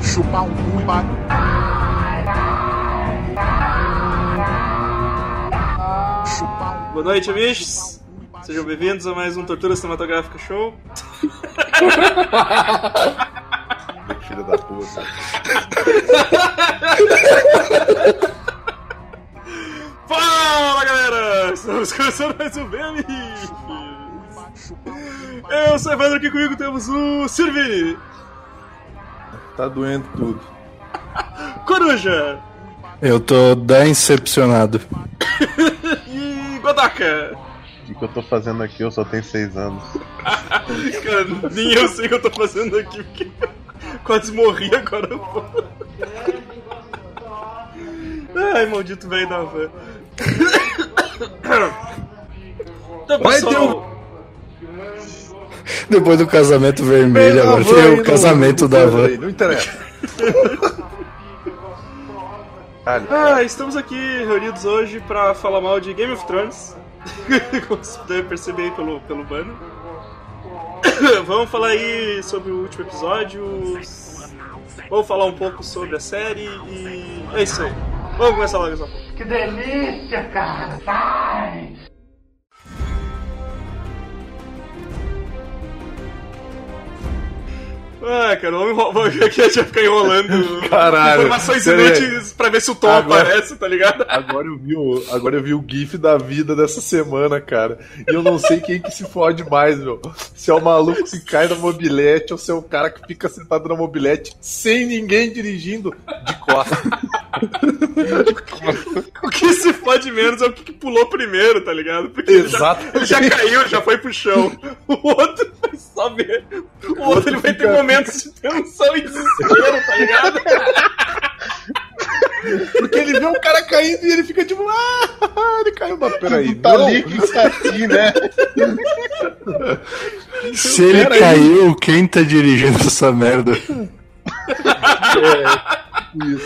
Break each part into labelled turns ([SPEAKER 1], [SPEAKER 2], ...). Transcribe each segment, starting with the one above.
[SPEAKER 1] bate, chupar um cu e. Chupar um
[SPEAKER 2] Boa noite, amigos. Sejam bem-vindos a mais um Tortura Cinematográfica Show.
[SPEAKER 3] Filho da puta.
[SPEAKER 2] Fala, galera! Estamos começando mais um BM. Eu sou Evandro, aqui comigo temos o Sirvini,
[SPEAKER 3] Tá doendo tudo.
[SPEAKER 2] Coruja
[SPEAKER 4] Eu tô decepcionado.
[SPEAKER 2] e Godaka.
[SPEAKER 3] O que eu tô fazendo aqui? Eu só tenho seis anos.
[SPEAKER 2] Cara, nem eu sei o que eu tô fazendo aqui, porque quase morri agora. Ai, maldito velho da van. Então,
[SPEAKER 3] Vai
[SPEAKER 2] pessoal,
[SPEAKER 4] Depois do casamento vermelho, agora
[SPEAKER 3] Van
[SPEAKER 4] tem o casamento da van.
[SPEAKER 3] Não interessa.
[SPEAKER 2] Ah, estamos aqui reunidos hoje pra falar mal de Game of Thrones. Como vocês puderam perceber aí pelo, pelo banner. Vamos falar aí sobre o último episódio. Vamos falar um pouco sobre a série e. É isso aí. Vamos começar logo essa porra.
[SPEAKER 5] Que delícia, cara! Sai!
[SPEAKER 2] Ah, cara, vamos. Aqui a gente vai ficar enrolando
[SPEAKER 3] Caralho,
[SPEAKER 2] informações inúteis pra ver se o Tom
[SPEAKER 3] Agora-
[SPEAKER 2] aparece, tá ligado?
[SPEAKER 3] Agora eu, vi o, agora eu vi o GIF da vida dessa semana, cara. E eu não sei quem que se fode mais, meu. Se é o maluco que cai na mobilete ou se é o cara que fica sentado na mobilete sem ninguém dirigindo de costas.
[SPEAKER 2] O que se fode menos é o que que pulou primeiro, tá ligado? Porque ele já,
[SPEAKER 3] Exatamente.
[SPEAKER 2] ele já caiu, já foi pro chão. O outro vai só ver. O outro ele vai ter momentos de tensão e desespero, tá ligado?
[SPEAKER 3] Porque ele vê o cara caindo e ele fica tipo, ah, ele caiu. Mas peraí,
[SPEAKER 6] Tá
[SPEAKER 3] não.
[SPEAKER 6] líquido assim, né?
[SPEAKER 4] Se ele
[SPEAKER 3] Pera aí.
[SPEAKER 4] caiu, quem tá dirigindo essa merda?
[SPEAKER 2] Ele,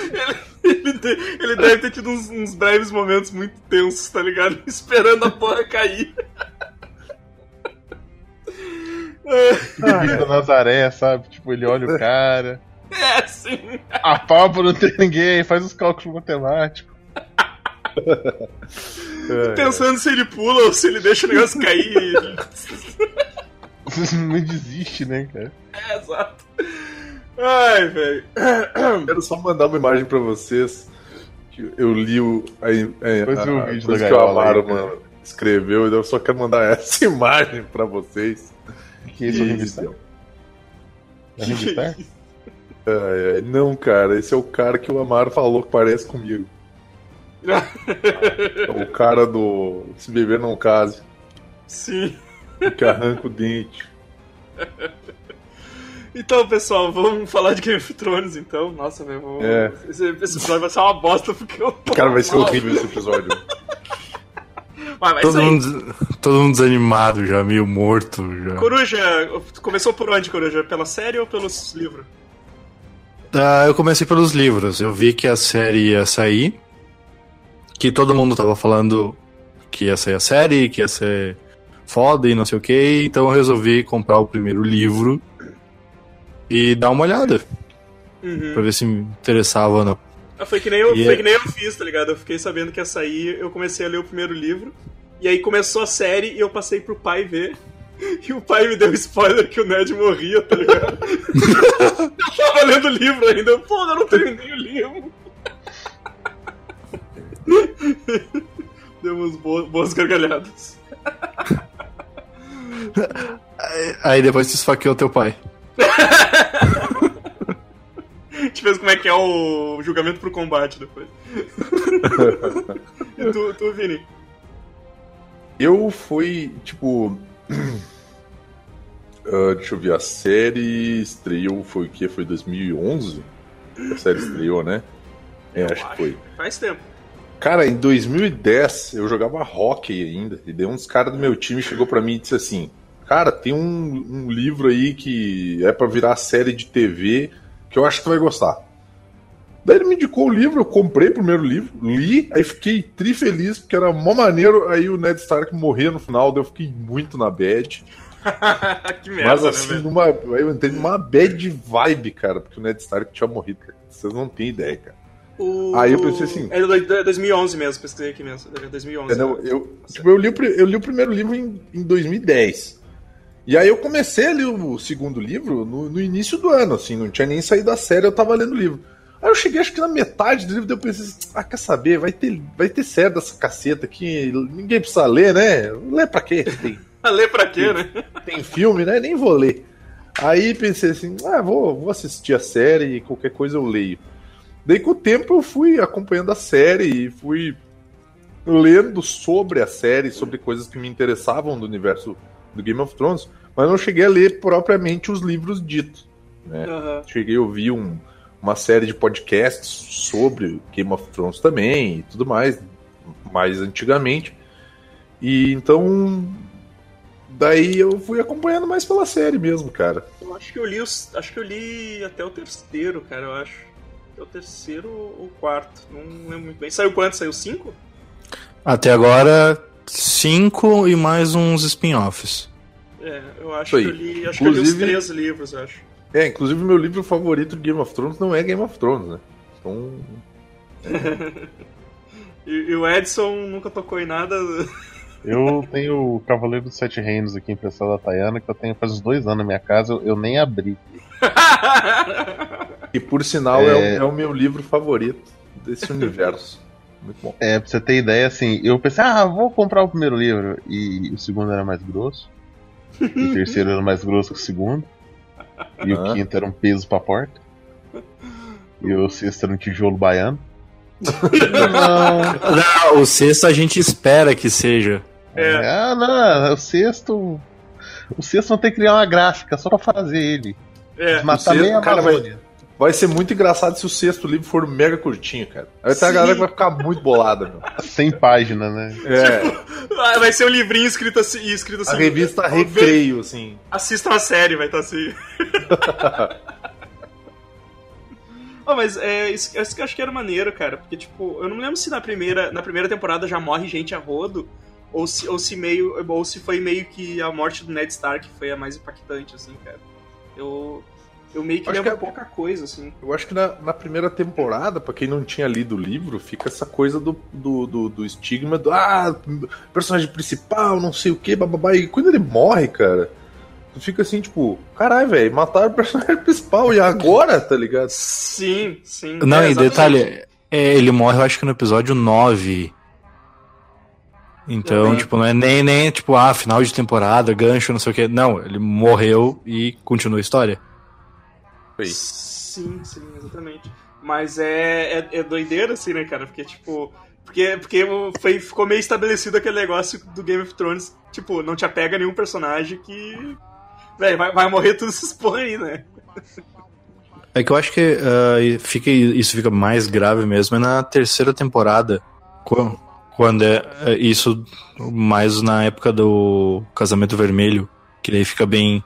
[SPEAKER 2] te- ele deve ter tido uns, uns breves momentos muito tensos, tá ligado? Esperando a porra cair.
[SPEAKER 6] Bicho da Nazaré, sabe? Tipo, ele olha o cara,
[SPEAKER 2] É, assim.
[SPEAKER 6] a pau pra não ter ninguém, faz os cálculos matemáticos.
[SPEAKER 2] Pensando se ele pula ou se ele deixa o negócio cair.
[SPEAKER 6] Não desiste, né, cara?
[SPEAKER 2] É, exato. Ai, velho.
[SPEAKER 3] Quero só mandar uma imagem pra vocês. que Eu li o, a, a,
[SPEAKER 6] Depois
[SPEAKER 3] a, a
[SPEAKER 6] vídeo da
[SPEAKER 3] que o Amaro mano, escreveu, e eu só quero mandar essa imagem pra vocês.
[SPEAKER 6] Que isso, Ringo É?
[SPEAKER 3] É, é, não, cara, esse é o cara que o Amaro falou que parece comigo. É o cara do Se Beber Não Case,
[SPEAKER 2] Sim.
[SPEAKER 3] o que arranca o dente.
[SPEAKER 2] Então, pessoal, vamos falar de Game of Thrones, então. Nossa, velho, vou...
[SPEAKER 3] É.
[SPEAKER 2] esse, esse episódio vai ser uma bosta, porque eu tô
[SPEAKER 3] Cara, vai ser
[SPEAKER 2] mal.
[SPEAKER 3] horrível esse episódio.
[SPEAKER 2] Mas vai
[SPEAKER 4] Todo mundo, todo mundo desanimado já, meio morto já.
[SPEAKER 2] Coruja, começou por onde, Coruja? Pela série ou pelos livros?
[SPEAKER 4] Ah, eu comecei pelos livros. Eu vi que a série ia sair. Que todo mundo tava falando que ia sair a série, que ia ser foda e não sei o que. Então eu resolvi comprar o primeiro livro e dar uma olhada.
[SPEAKER 2] Uhum.
[SPEAKER 4] Pra ver se me interessava ou não.
[SPEAKER 2] Ah, Foi que, nem eu,
[SPEAKER 4] E
[SPEAKER 2] foi
[SPEAKER 4] é-
[SPEAKER 2] que nem eu fiz, tá ligado? Eu fiquei sabendo que ia sair, eu comecei a ler o primeiro livro. E aí começou a série e eu passei pro pai ver. E o pai me deu spoiler que o Ned morria, tá ligado? eu tava lendo o livro ainda. eu, Pô, eu não terminei o livro. Demos boas, boas gargalhadas.
[SPEAKER 4] Aí depois tu esfaqueou teu pai.
[SPEAKER 2] A gente fez como é que é o julgamento pro combate depois. e tu, tu, Vini?
[SPEAKER 3] Eu fui, tipo. ah, deixa eu ver, a série estreou, foi o quê? Foi 2011? A série estreou, né? É, acho que foi.
[SPEAKER 2] Faz tempo.
[SPEAKER 3] Cara, em 2010 eu jogava hockey ainda. E daí uns caras do meu time chegou pra mim e disse assim: Cara, tem um, um livro aí que é pra virar série de TV que eu acho que tu vai gostar. Daí ele me indicou o livro, eu comprei o primeiro livro, li, aí fiquei tri feliz, porque era mó maneiro. Aí o Ned Stark morria no final, daí eu fiquei muito na bad.
[SPEAKER 2] que merda,
[SPEAKER 3] Mas
[SPEAKER 2] né,
[SPEAKER 3] assim,
[SPEAKER 2] velho?
[SPEAKER 3] numa, eu entrei numa bad vibe, cara, porque o Ned Stark tinha morrido, cara. Vocês não têm ideia, cara.
[SPEAKER 2] O...
[SPEAKER 3] Aí eu pensei assim-
[SPEAKER 2] É do- do- 2011 mesmo, pesquisei aqui mesmo. É 2011.
[SPEAKER 3] Entendeu? Eu, tipo, eu, li, o eu li o primeiro livro em, em 2010. E aí eu comecei a ler o segundo livro no, no início do ano, assim, não tinha nem saído da série, eu tava lendo o livro. Aí eu cheguei, acho que na metade do livro, daí eu pensei assim, ah, quer saber, vai ter, vai ter série dessa caceta aqui, ninguém precisa ler, né? Ler pra quê? Tem,
[SPEAKER 2] Ler pra quê, né?
[SPEAKER 3] tem filme, né? Nem vou ler. Aí pensei assim, ah, vou, vou assistir a série e qualquer coisa eu leio. Daí com o tempo eu fui acompanhando a série e fui lendo sobre a série, sobre coisas que me interessavam do universo do Game of Thrones, mas não cheguei a ler propriamente os livros ditos. Né?
[SPEAKER 2] Aham.
[SPEAKER 3] Cheguei a ouvir um- uma série de podcasts sobre Game of Thrones também e tudo mais, mais antigamente. E então. Daí eu fui acompanhando mais pela série mesmo, cara.
[SPEAKER 2] Eu acho que eu li os. Acho que eu li até o terceiro, cara, eu acho. Até o terceiro ou quarto. Não lembro muito bem. Saiu quanto? Saiu cinco?
[SPEAKER 4] Até agora, cinco e mais uns spin-offs.
[SPEAKER 2] É, eu acho que eu li. Acho que eu li os
[SPEAKER 3] Inclusive-
[SPEAKER 2] três livros, eu acho.
[SPEAKER 3] É, inclusive meu livro favorito de Game of Thrones não é Game of Thrones, né? Então.
[SPEAKER 2] E, e o Edson nunca tocou em nada.
[SPEAKER 6] Eu tenho o Cavaleiro dos Sete Reinos aqui emprestado da Tayana, que eu tenho faz uns dois anos na minha casa, eu, eu nem abri.
[SPEAKER 3] E por sinal é, o,
[SPEAKER 6] É.
[SPEAKER 3] é o meu livro favorito desse universo. Muito bom.
[SPEAKER 6] É, pra você ter ideia, assim, eu pensei, ah, vou comprar o primeiro livro. E o segundo era mais grosso. E o terceiro era mais grosso que o segundo. E o
[SPEAKER 3] Ah.
[SPEAKER 6] quinto era um peso pra porta. E o sexto era um tijolo baiano. não.
[SPEAKER 4] Não, o sexto a gente espera que seja.
[SPEAKER 2] É.
[SPEAKER 6] Ah, não, o sexto. O sexto não tem que criar uma gráfica só pra fazer ele.
[SPEAKER 2] É.
[SPEAKER 6] Matar
[SPEAKER 3] sexto,
[SPEAKER 6] meia
[SPEAKER 3] cara, vai-. Vai ser muito engraçado se o sexto livro for mega curtinho, cara. Aí tem a galera que vai ficar muito bolada, meu.
[SPEAKER 6] 100 páginas, né?
[SPEAKER 3] É,
[SPEAKER 2] Ah, Vai ser um livrinho escrito assim. Escrito assim
[SPEAKER 3] a revista Recreio, assim.
[SPEAKER 2] Assistam a série, vai estar assim. Oh, mas é, isso, isso que eu acho que era maneiro, cara. Porque, tipo, eu não me lembro se na primeira, na primeira temporada já morre gente a rodo. Ou se, ou se meio. Ou se foi meio que a morte do Ned Stark foi a mais impactante, assim, cara. Eu. Eu meio que
[SPEAKER 3] Acho
[SPEAKER 2] lembro
[SPEAKER 3] que é-
[SPEAKER 2] pouca coisa, assim.
[SPEAKER 3] Eu acho que na, na primeira temporada, pra quem não tinha lido o livro, fica essa coisa do, do, do, do estigma do ah, personagem principal, não sei o que, bababá. E quando ele morre, cara, tu fica assim, tipo, caralho, velho, mataram o personagem principal e agora, tá ligado?
[SPEAKER 2] Sim, sim.
[SPEAKER 4] Não,
[SPEAKER 2] É,
[SPEAKER 4] e detalhe, é, ele morre, eu acho que no episódio 9. Então,
[SPEAKER 2] Também.
[SPEAKER 4] tipo, não é nem, nem tipo, ah, final de temporada, gancho, não sei o que. Não, ele morreu e continua a história.
[SPEAKER 2] Sim, sim, exatamente. Mas é, é, é doideira, assim, né, cara? Porque, tipo. Porque, porque foi, ficou meio estabelecido aquele negócio do Game of Thrones. Tipo, não te apega nenhum personagem que. Vai, vai morrer todos esses porra aí, né?
[SPEAKER 4] É que eu acho que e fica, isso fica mais grave mesmo é na terceira temporada. Quando, quando é, é isso mais na época do Casamento Vermelho. Que daí fica bem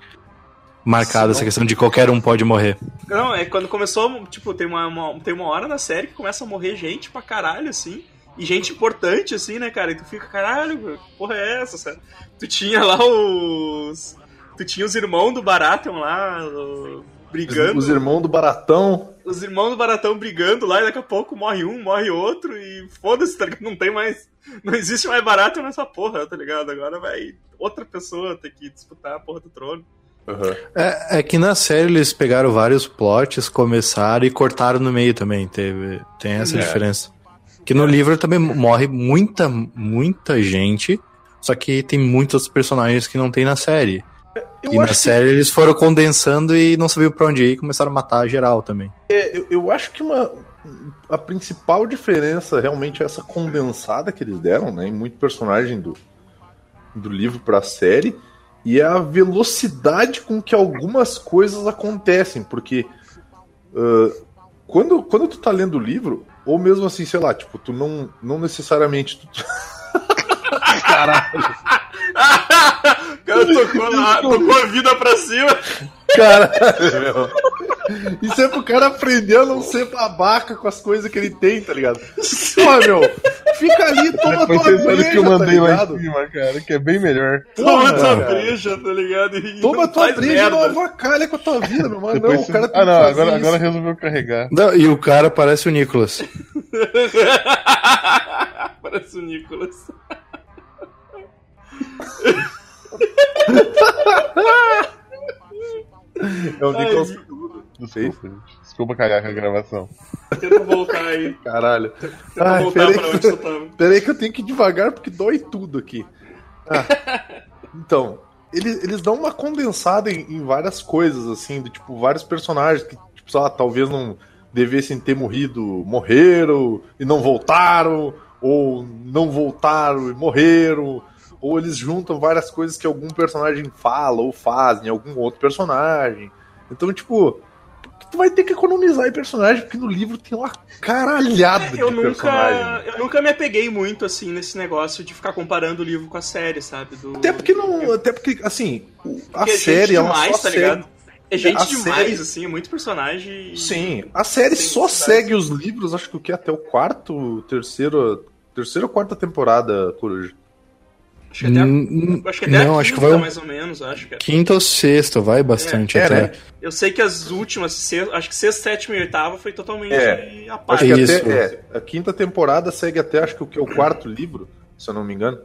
[SPEAKER 4] marcada essa questão de qualquer um pode morrer.
[SPEAKER 2] Não, é quando começou, tipo, tem uma, uma- tem uma hora na série que começa a morrer gente pra caralho, assim. E gente importante, assim, né, cara? E tu fica, caralho, que porra é essa, sabe? Tu tinha lá os. Tu tinha os irmãos do Baratheon lá, o- brigando.
[SPEAKER 3] Os irmãos do Baratão.
[SPEAKER 2] os irmãos do Baratão brigando lá e daqui a pouco morre um, morre outro e foda-se, tá ligado? Não tem mais. Não existe mais barato nessa porra, tá ligado? Agora vai outra pessoa ter que disputar a porra do trono.
[SPEAKER 3] Aham.
[SPEAKER 4] É, é que na série eles pegaram vários plots, começaram e cortaram no meio também. Teve, tem essa
[SPEAKER 3] É.
[SPEAKER 4] diferença. Que no livro também morre muita, muita gente, só que tem muitos personagens que não tem na série.
[SPEAKER 3] Eu
[SPEAKER 4] e na
[SPEAKER 3] acho que
[SPEAKER 4] série eles foram condensando e não sabiam pra onde ir e começaram a matar geral também.
[SPEAKER 3] É, eu, eu acho que uma, a principal diferença realmente é essa condensada que eles deram, né? Em muito personagem do, do livro pra série. E é a velocidade com que algumas coisas acontecem. Porque ah, quando, quando tu tá lendo o livro, ou mesmo assim, sei lá, tipo, tu não, não necessariamente. Tu,
[SPEAKER 2] o cara tocou, lá, tocou a vida pra cima.
[SPEAKER 3] Cara, meu. Isso é pro cara aprender a não ser babaca com as coisas que ele tem, tá ligado? Porra, meu. Fica ali, toma
[SPEAKER 6] Depois
[SPEAKER 3] tua breja,
[SPEAKER 6] que eu mandei
[SPEAKER 3] tá
[SPEAKER 6] lá
[SPEAKER 3] ligado?
[SPEAKER 6] em cima, cara, que é bem melhor.
[SPEAKER 2] Toma
[SPEAKER 3] Porra,
[SPEAKER 2] tua
[SPEAKER 3] cara.
[SPEAKER 2] breja, tá ligado? E
[SPEAKER 3] Toma tua breja e
[SPEAKER 2] merda.
[SPEAKER 3] não avacalha com a tua vida, meu mano.
[SPEAKER 6] Depois
[SPEAKER 3] Não, o cara tem
[SPEAKER 6] ah, não,
[SPEAKER 3] que fazer
[SPEAKER 6] agora,
[SPEAKER 3] isso.
[SPEAKER 6] agora resolveu carregar.
[SPEAKER 4] Não, e o cara parece o Nicholas.
[SPEAKER 2] Parece o Nicolas.
[SPEAKER 3] É o Nicolas.
[SPEAKER 6] Desculpa, gente. Desculpa cagar com a gravação.
[SPEAKER 2] Tenta voltar aí.
[SPEAKER 3] Caralho.
[SPEAKER 2] Tenta
[SPEAKER 3] Ai,
[SPEAKER 2] voltar
[SPEAKER 3] peraí,
[SPEAKER 2] pra onde você tava.
[SPEAKER 3] peraí que eu tenho que ir devagar porque dói tudo aqui. Ah, então, eles, eles dão uma condensada em, em várias coisas, assim, de tipo, vários personagens que, tipo, sei lá, talvez não devessem ter morrido, morreram e não voltaram, ou não voltaram e morreram, ou eles juntam várias coisas que algum personagem fala ou faz em algum outro personagem. Então, tipo, tu vai ter que economizar em personagem, porque no livro tem uma caralhada
[SPEAKER 2] Eu
[SPEAKER 3] de personagem.
[SPEAKER 2] nunca, eu nunca me apeguei muito assim nesse negócio de ficar comparando o livro com a série, sabe? Do...
[SPEAKER 3] Até porque não. Até porque, assim, a
[SPEAKER 2] Porque é
[SPEAKER 3] série,
[SPEAKER 2] gente
[SPEAKER 3] ela
[SPEAKER 2] demais,
[SPEAKER 3] só
[SPEAKER 2] tá
[SPEAKER 3] segue.
[SPEAKER 2] ligado? É gente
[SPEAKER 3] A
[SPEAKER 2] demais,
[SPEAKER 3] série-
[SPEAKER 2] assim, é muito personagem.
[SPEAKER 3] Sim, a série só segue os livros, acho que o que? Até o quarto, terceiro. Terceira ou quarta temporada, Coruja.
[SPEAKER 2] Acho que até, a-
[SPEAKER 4] Hum,
[SPEAKER 2] acho que até
[SPEAKER 4] não,
[SPEAKER 2] a
[SPEAKER 4] acho que
[SPEAKER 2] quinta,
[SPEAKER 4] vai
[SPEAKER 2] mais ou menos, acho, cara.
[SPEAKER 4] quinta ou sexta, vai bastante
[SPEAKER 3] É,
[SPEAKER 4] até.
[SPEAKER 3] né?
[SPEAKER 2] Eu sei que as últimas, se- acho que sexta, sétima e oitava foi totalmente
[SPEAKER 3] É.
[SPEAKER 2] a
[SPEAKER 3] Acho
[SPEAKER 2] parte.
[SPEAKER 3] que
[SPEAKER 4] Isso.
[SPEAKER 3] até. É, a quinta temporada segue até, acho que o que é o quarto livro, se eu não me engano.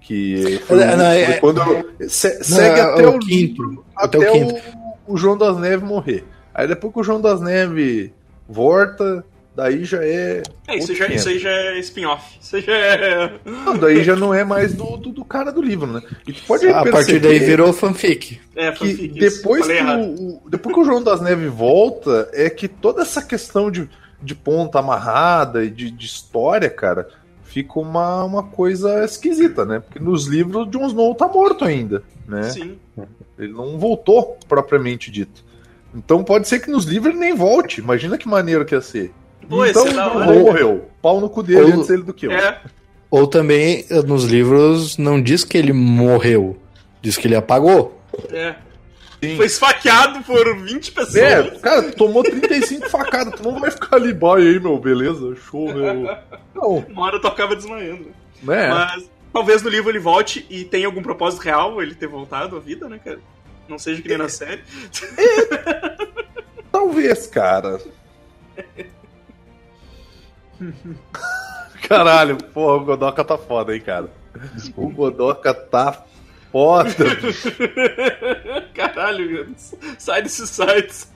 [SPEAKER 3] Que foi,
[SPEAKER 4] É, não, é-
[SPEAKER 3] foi quando. se-
[SPEAKER 4] Não,
[SPEAKER 3] segue
[SPEAKER 4] é
[SPEAKER 3] até
[SPEAKER 4] o
[SPEAKER 3] o,
[SPEAKER 4] quinto,
[SPEAKER 3] livro,
[SPEAKER 4] até
[SPEAKER 3] até,
[SPEAKER 4] o quinto.
[SPEAKER 3] o, o João das Neves morrer. Aí depois que o João das Neves volta, daí já é.
[SPEAKER 2] É, isso, já, isso aí já é spin-off. Isso aí já é.
[SPEAKER 3] Não, daí já não é mais do, do, do cara do livro, né? E tu pode
[SPEAKER 4] A partir daí virou fanfic.
[SPEAKER 2] É,
[SPEAKER 3] que
[SPEAKER 2] fanfic, isso.
[SPEAKER 3] depois que, o, o- depois que o João das Neves volta, é que toda essa questão de, de ponta amarrada e de, de história, cara, fica uma, uma coisa esquisita, né? Porque nos livros o Jon Snow tá morto ainda, né?
[SPEAKER 2] Sim.
[SPEAKER 3] Ele não voltou propriamente dito. Então pode ser que nos livros ele nem volte. Imagina que maneiro que ia ser.
[SPEAKER 2] Pô,
[SPEAKER 3] então. Snow morreu. Pau no cu dele
[SPEAKER 4] Ou-
[SPEAKER 3] antes ele do que eu.
[SPEAKER 2] É,
[SPEAKER 4] Ou também, eh, nos livros, não diz que ele morreu. Diz que ele apagou.
[SPEAKER 2] é.
[SPEAKER 3] Sim.
[SPEAKER 2] Foi esfaqueado por 20 pessoas.
[SPEAKER 3] É, cara, tomou 35 facadas, tu não vai ficar ali, boy aí, meu, beleza, show, meu. Não,
[SPEAKER 2] Uma hora tu acaba desmaiando.
[SPEAKER 3] né?
[SPEAKER 2] Mas talvez no livro ele volte e tenha algum propósito real ele ter voltado à vida, né, cara? Não seja que nem na série.
[SPEAKER 3] Talvez, cara. Caralho, porra, o Godoka tá foda, hein, cara. O Godoka tá foda. bicho.
[SPEAKER 2] Caralho, sai desses sites.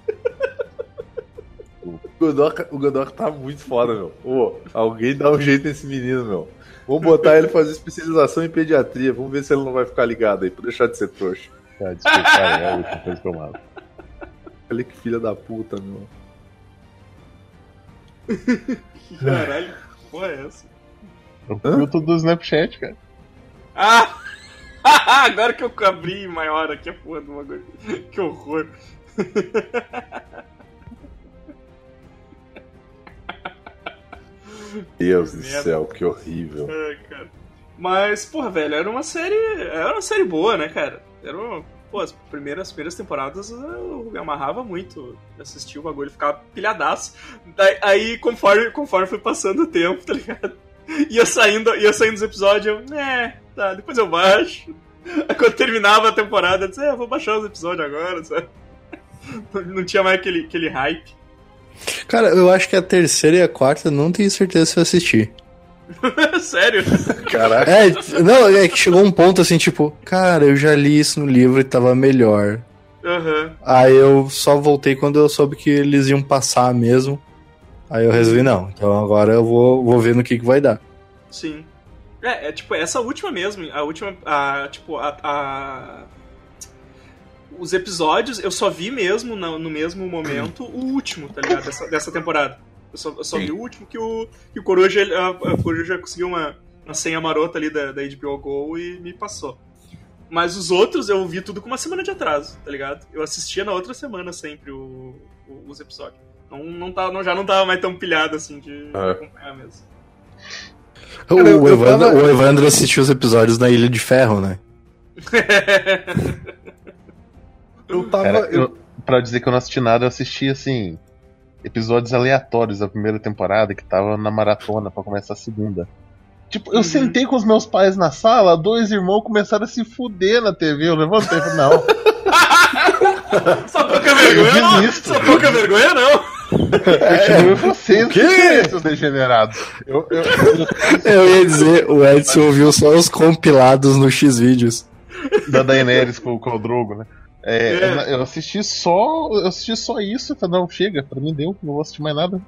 [SPEAKER 3] O Godoka, o Godoka tá muito foda, meu. Ô, alguém dá um jeito nesse menino, meu. Vamos botar ele fazer especialização em pediatria. Vamos ver se ele não vai ficar ligado aí, pra deixar de ser trouxa.
[SPEAKER 6] Tá, desculpa, é a última coisa que eu mato.
[SPEAKER 3] Olha que filha da puta, meu.
[SPEAKER 2] Caralho, que porra é essa?
[SPEAKER 6] É o filtro do Snapchat, cara.
[SPEAKER 2] Ah! Agora que eu abri maior aqui a porra do bagulho. Que horror.
[SPEAKER 3] Deus do céu, que horrível.
[SPEAKER 2] Cara. Mas, porra, velho, era uma série. Era uma série boa, né, cara? Era uma. Pô, as primeiras, as primeiras temporadas eu me amarrava muito. Assistia o bagulho, ficava pilhadaço. Daí, aí, conforme, conforme foi passando o tempo, tá ligado? Ia saindo, ia saindo os episódios, eu, é, tá, depois eu baixo. Aí quando terminava a temporada, eu disse, é, vou baixar os episódios agora, sabe? Não, tinha mais aquele, aquele hype.
[SPEAKER 4] Cara, eu acho que a terceira e a quarta não tenho certeza se eu assisti.
[SPEAKER 2] Sério?
[SPEAKER 3] Caraca.
[SPEAKER 4] É, não, é que chegou um ponto assim, tipo, cara, eu já li isso no livro e tava melhor.
[SPEAKER 2] Aham.
[SPEAKER 4] Aí eu só voltei quando eu soube que eles iam passar mesmo. Aí eu resolvi, não. Então agora eu vou, vou ver no que, que vai dar.
[SPEAKER 2] Sim. É, é tipo, essa última mesmo, a última, a, tipo, a, a- Os episódios, eu só vi mesmo no, no mesmo momento o último, tá ligado? Dessa, dessa temporada. Eu só, eu só vi o último que o, que o Coruja, ele- a, a Coruja conseguiu uma, uma senha marota ali da, da HBO Go e me passou. Mas os outros eu vi tudo com uma semana de atraso, tá ligado? Eu assistia na outra semana sempre o- o- os episódios. Não, não, tava, não, já não tava mais tão pilhado assim de
[SPEAKER 3] É.
[SPEAKER 2] acompanhar mesmo.
[SPEAKER 4] O,
[SPEAKER 3] Cara, eu
[SPEAKER 4] Evandro,
[SPEAKER 3] tava-
[SPEAKER 4] o Evandro assistiu os episódios na Ilha de Ferro, né?
[SPEAKER 3] Eu tava.
[SPEAKER 6] Cara,
[SPEAKER 3] eu-
[SPEAKER 6] eu, pra dizer que eu não assisti nada, eu assisti assim. Episódios aleatórios da primeira temporada que tava na maratona pra começar a segunda. Tipo, eu
[SPEAKER 2] Uhum.
[SPEAKER 6] sentei com os meus pais na sala, dois irmãos começaram a se fuder na TV. Eu levantei e falei, não.
[SPEAKER 2] Só pouca vergonha,
[SPEAKER 6] Eu
[SPEAKER 2] não! Só pouca vergonha, não!
[SPEAKER 6] Continue vocês,
[SPEAKER 3] O quê?
[SPEAKER 6] seus degenerados. Eu, eu, eu,
[SPEAKER 4] Eu ia dizer, o Edson ouviu só os compilados no X-Vídeos.
[SPEAKER 6] da Daenerys com, com o Drogo, né? É,
[SPEAKER 2] É.
[SPEAKER 6] Eu, eu assisti só. Eu assisti só isso, tá? Não, chega, pra mim deu, não vou assistir mais nada.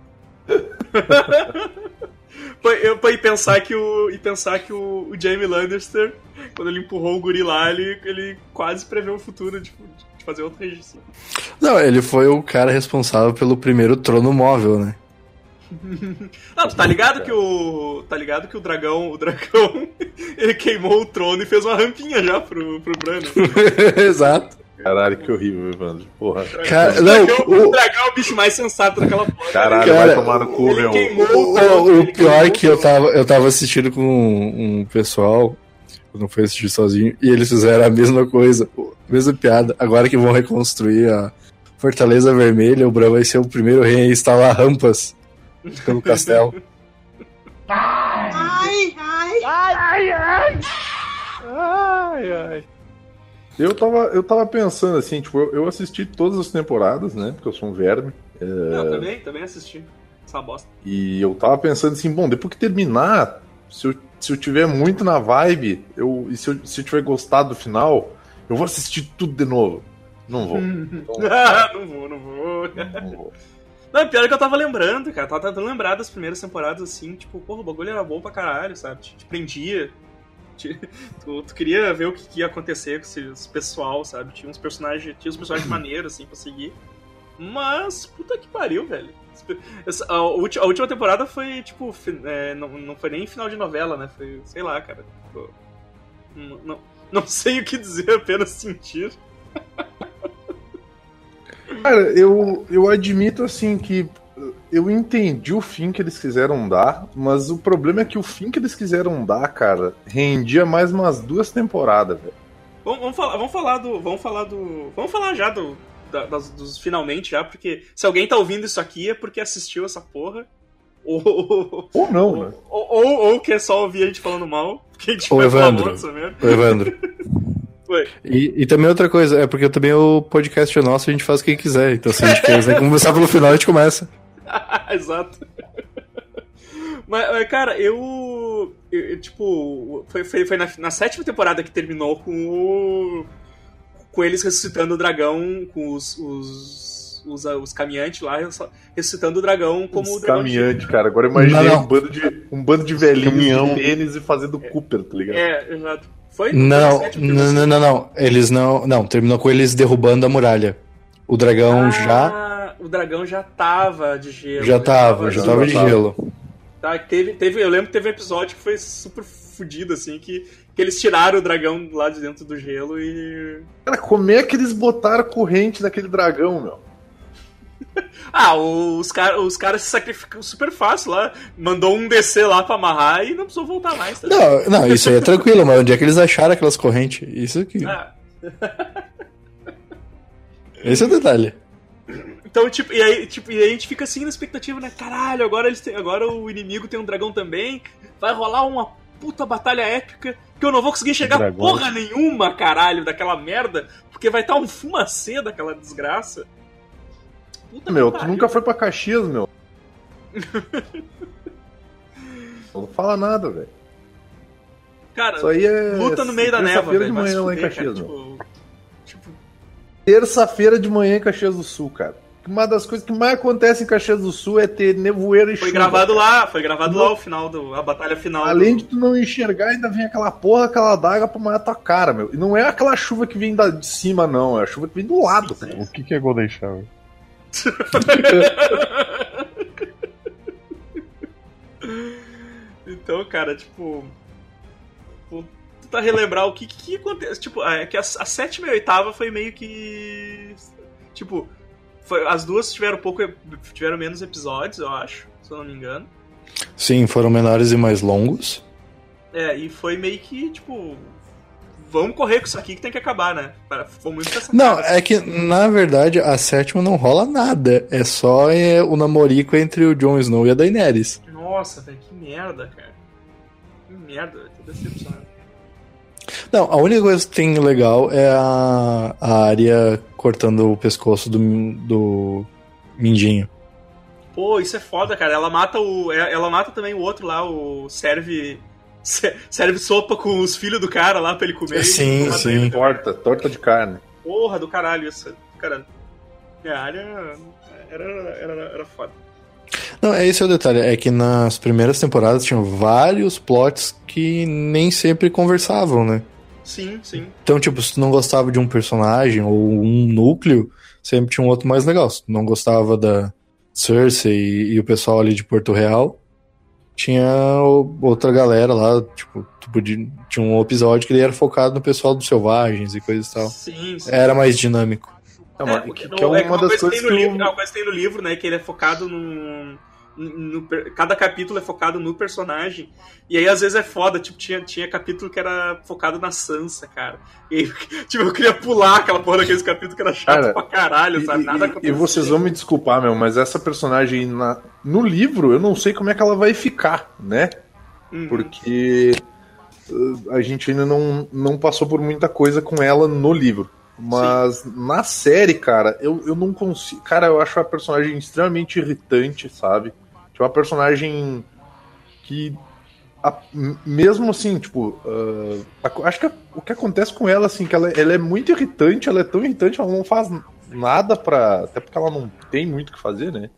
[SPEAKER 2] Foi, eu, foi pensar que o. E pensar que o, o Jamie Lannister, quando ele empurrou o guri lá, ele, ele quase prevê o futuro de, de fazer outra registro.
[SPEAKER 4] Não, ele foi o cara responsável pelo primeiro trono móvel, né?
[SPEAKER 2] Não, tu tá ligado que o. Tá ligado que o dragão. O dragão. Ele queimou o trono e fez uma rampinha já pro, pro Bran.
[SPEAKER 4] Exato.
[SPEAKER 3] Caralho, que horrível, Evandro. Porra.
[SPEAKER 4] Cara,
[SPEAKER 2] o,
[SPEAKER 4] não,
[SPEAKER 2] dragão,
[SPEAKER 4] o-
[SPEAKER 2] o dragão é o bicho mais sensato daquela porra.
[SPEAKER 3] Caralho,
[SPEAKER 4] Cara,
[SPEAKER 3] vai tomar no cu,
[SPEAKER 2] ele
[SPEAKER 3] meu.
[SPEAKER 2] queimou
[SPEAKER 4] O, o pior é que eu tava, eu tava assistindo com um, um pessoal, eu não fui assistir sozinho, e eles fizeram a mesma coisa, a mesma piada. Agora que vão reconstruir a Fortaleza Vermelha, o Bran vai ser o primeiro rei a instalar rampas pelo castelo.
[SPEAKER 3] Eu tava, eu tava pensando assim, tipo, eu, eu assisti todas as temporadas, né? Porque eu sou um verme.
[SPEAKER 2] Não, também, também assisti. Essa bosta.
[SPEAKER 3] E eu tava pensando assim, bom, depois que terminar, se eu, se eu tiver muito na vibe, eu, e se eu, se eu tiver gostado do final, eu vou assistir tudo de novo. Não vou. Então,
[SPEAKER 2] não vou, não vou.
[SPEAKER 3] não vou.
[SPEAKER 2] Não, pior é que eu tava lembrando, cara. Tava tentando lembrar das primeiras temporadas assim, tipo, porra, o bagulho era bom pra caralho, sabe? Te, te prendia. Tu, tu queria ver o que, que ia acontecer com esse pessoal, sabe? Tinha uns personagens, tinha uns personagens maneiros, assim, pra seguir. Mas, puta que pariu, velho. Essa- a, a última temporada foi, tipo, é, não, não foi nem final de novela, né? Foi, sei lá, cara. Tipo, não, não, não sei o que dizer, apenas sentir.
[SPEAKER 3] Cara, eu, eu admito assim que eu entendi o fim que eles quiseram dar, mas o problema é que o fim que eles quiseram dar, cara, rendia mais umas duas temporadas, velho.
[SPEAKER 2] Vamos, vamos falar, vamos falar do. Vamos falar do. Vamos falar já do. da- das- dos finalmente já, porque se alguém tá ouvindo isso aqui é porque assistiu essa porra. Ou,
[SPEAKER 3] Ou não, né?
[SPEAKER 2] ou, ou, ou quer só ouvir a gente falando mal, porque a gente falar
[SPEAKER 4] Evandro. Ô, Evandro. E, e também outra coisa, é porque também o podcast é nosso, a gente faz o que quiser. Então se a gente quiser começar pelo final, a gente começa.
[SPEAKER 2] Exato. Mas, cara, eu, eu- tipo, foi, foi, foi na, na sétima temporada que terminou com o. com eles ressuscitando o dragão, com os. os, os, os caminhantes lá ressuscitando o dragão como o
[SPEAKER 3] Os
[SPEAKER 2] dragão.
[SPEAKER 3] caminhante, cara. Agora
[SPEAKER 4] não.
[SPEAKER 3] um bando de, um bando de velhinhos
[SPEAKER 6] Caminhão.
[SPEAKER 3] de tênis e fazendo Cooper, tá ligado?
[SPEAKER 2] É, exato. Foi?
[SPEAKER 4] Não,
[SPEAKER 2] Foi na sétima,
[SPEAKER 4] não, não, não, não. Eles não. Não, terminou com eles derrubando a muralha. O dragão já.
[SPEAKER 2] O dragão já tava de gelo.
[SPEAKER 4] Já tava, já
[SPEAKER 3] já
[SPEAKER 4] tava de gelo.
[SPEAKER 2] Tá, teve, teve, eu lembro que teve um episódio que foi super fudido, assim, que, que eles tiraram o dragão lá de dentro do gelo e.
[SPEAKER 3] Cara, como é que eles botaram corrente naquele dragão, meu?
[SPEAKER 2] Ah, os, car os caras se sacrificam super fácil lá. Mandou um descer lá pra amarrar e não precisou voltar mais, tá?
[SPEAKER 4] Não, não, isso aí é tranquilo, mas onde é que eles acharam aquelas correntes? Isso aqui.
[SPEAKER 2] Ah,
[SPEAKER 4] Esse é o detalhe.
[SPEAKER 2] Então, tipo, e aí, tipo, e aí a gente fica assim na expectativa, né? Caralho, agora, eles têm, agora o inimigo tem um dragão também. Vai rolar uma puta batalha épica que eu não vou conseguir chegar
[SPEAKER 6] Dragões.
[SPEAKER 2] porra nenhuma, caralho, daquela merda, porque vai estar um fumacê daquela desgraça. Puta
[SPEAKER 3] Meu, tu nunca foi pra Caxias, meu. Não fala nada, velho.
[SPEAKER 2] Cara,
[SPEAKER 3] Isso aí é.
[SPEAKER 2] luta no meio da
[SPEAKER 3] terça-feira
[SPEAKER 2] velho.
[SPEAKER 3] de manhã lá em Caxias,
[SPEAKER 2] cara, tipo, tipo,
[SPEAKER 3] Terça-feira de manhã em Caxias do Sul, cara. Uma das coisas que mais acontece em Caxias do Sul é ter nevoeiro e
[SPEAKER 2] Foi
[SPEAKER 3] chuva.
[SPEAKER 2] gravado lá, foi gravado lá o final do. a batalha final.
[SPEAKER 3] Além de
[SPEAKER 2] do...
[SPEAKER 3] tu não enxergar, ainda vem aquela porra, aquela daga pra matar tua cara, meu. E não é aquela chuva que vem da, de cima, não. É a chuva que vem do lado, cara.
[SPEAKER 6] O que, que é Golden Shower?
[SPEAKER 2] Então, cara, tipo. Tentar relembrar o que, que, que acontece. Tipo, é que a, a sétima e a oitava foi meio que. Tipo, foi- as duas tiveram pouco. tiveram menos episódios, eu acho, se eu não me engano.
[SPEAKER 4] Sim, foram menores e mais longos.
[SPEAKER 2] É, e foi meio que, tipo. vamos correr com isso aqui que tem que acabar, né? Foi muito essa
[SPEAKER 4] Não,
[SPEAKER 2] cara.
[SPEAKER 4] é que na verdade a sétima não rola nada. É só é, o namorico entre o Jon Snow e a Daenerys.
[SPEAKER 2] Nossa, velho, que merda, cara. Que merda, tô decepcionado.
[SPEAKER 4] Não, a única coisa que tem legal é a, a Arya cortando o pescoço do, do Mindinho.
[SPEAKER 2] Pô, isso é foda, cara. Ela mata o. é- Ela mata também o outro lá, o. Serve. se- Serve sopa com os filhos do cara lá pra ele comer.
[SPEAKER 4] Sim,
[SPEAKER 2] e
[SPEAKER 4] sim.
[SPEAKER 2] ele.
[SPEAKER 3] Torta, torta de carne.
[SPEAKER 2] Porra do caralho, isso. Cara, a área era, era, era foda.
[SPEAKER 4] Não, é esse é o detalhe, é que nas primeiras temporadas tinham vários plots que nem sempre conversavam, né?
[SPEAKER 2] Sim, sim.
[SPEAKER 4] Então, tipo, se tu não gostava de um personagem ou um núcleo, sempre tinha um outro mais legal. Se tu não gostava da Cersei e, e o pessoal ali de Porto Real, tinha outra galera lá, tipo, podia, tinha um episódio que ele era focado no pessoal dos selvagens e coisas e tal.
[SPEAKER 2] Sim, sim.
[SPEAKER 4] Era mais dinâmico.
[SPEAKER 3] É,
[SPEAKER 2] É,
[SPEAKER 3] uma,
[SPEAKER 2] porque
[SPEAKER 3] que,
[SPEAKER 2] não-
[SPEAKER 3] que é uma,
[SPEAKER 2] é uma
[SPEAKER 3] das
[SPEAKER 2] coisa
[SPEAKER 3] coisas
[SPEAKER 2] que
[SPEAKER 3] que
[SPEAKER 2] tem no
[SPEAKER 3] eu...
[SPEAKER 2] livro, é uma coisa que tem no livro, né? Que ele é focado num. no cada capítulo é focado no personagem. E aí, às vezes, é foda. Tipo, tinha, tinha capítulo que era focado na Sansa, cara. E aí, tipo, eu queria pular aquela porra daqueles capítulos que era chato
[SPEAKER 3] Cara,
[SPEAKER 2] pra caralho,
[SPEAKER 3] E,
[SPEAKER 2] sabe? Nada
[SPEAKER 3] e- e vocês vão me desculpar, meu, mas essa personagem na- no livro, eu não sei como é que ela vai ficar, né?
[SPEAKER 2] Uhum.
[SPEAKER 3] Porque uh, a gente ainda não, não passou por muita coisa com ela no livro. Mas na série, cara, eu, eu não consigo. Cara, eu acho a personagem extremamente irritante, sabe? Tipo, uma personagem que. a- mesmo assim, tipo. uh, a- acho que a- o que acontece com ela, assim, que ela, ela é muito irritante, ela é tão irritante, ela não faz nada pra. Até porque ela não tem muito o que fazer, né?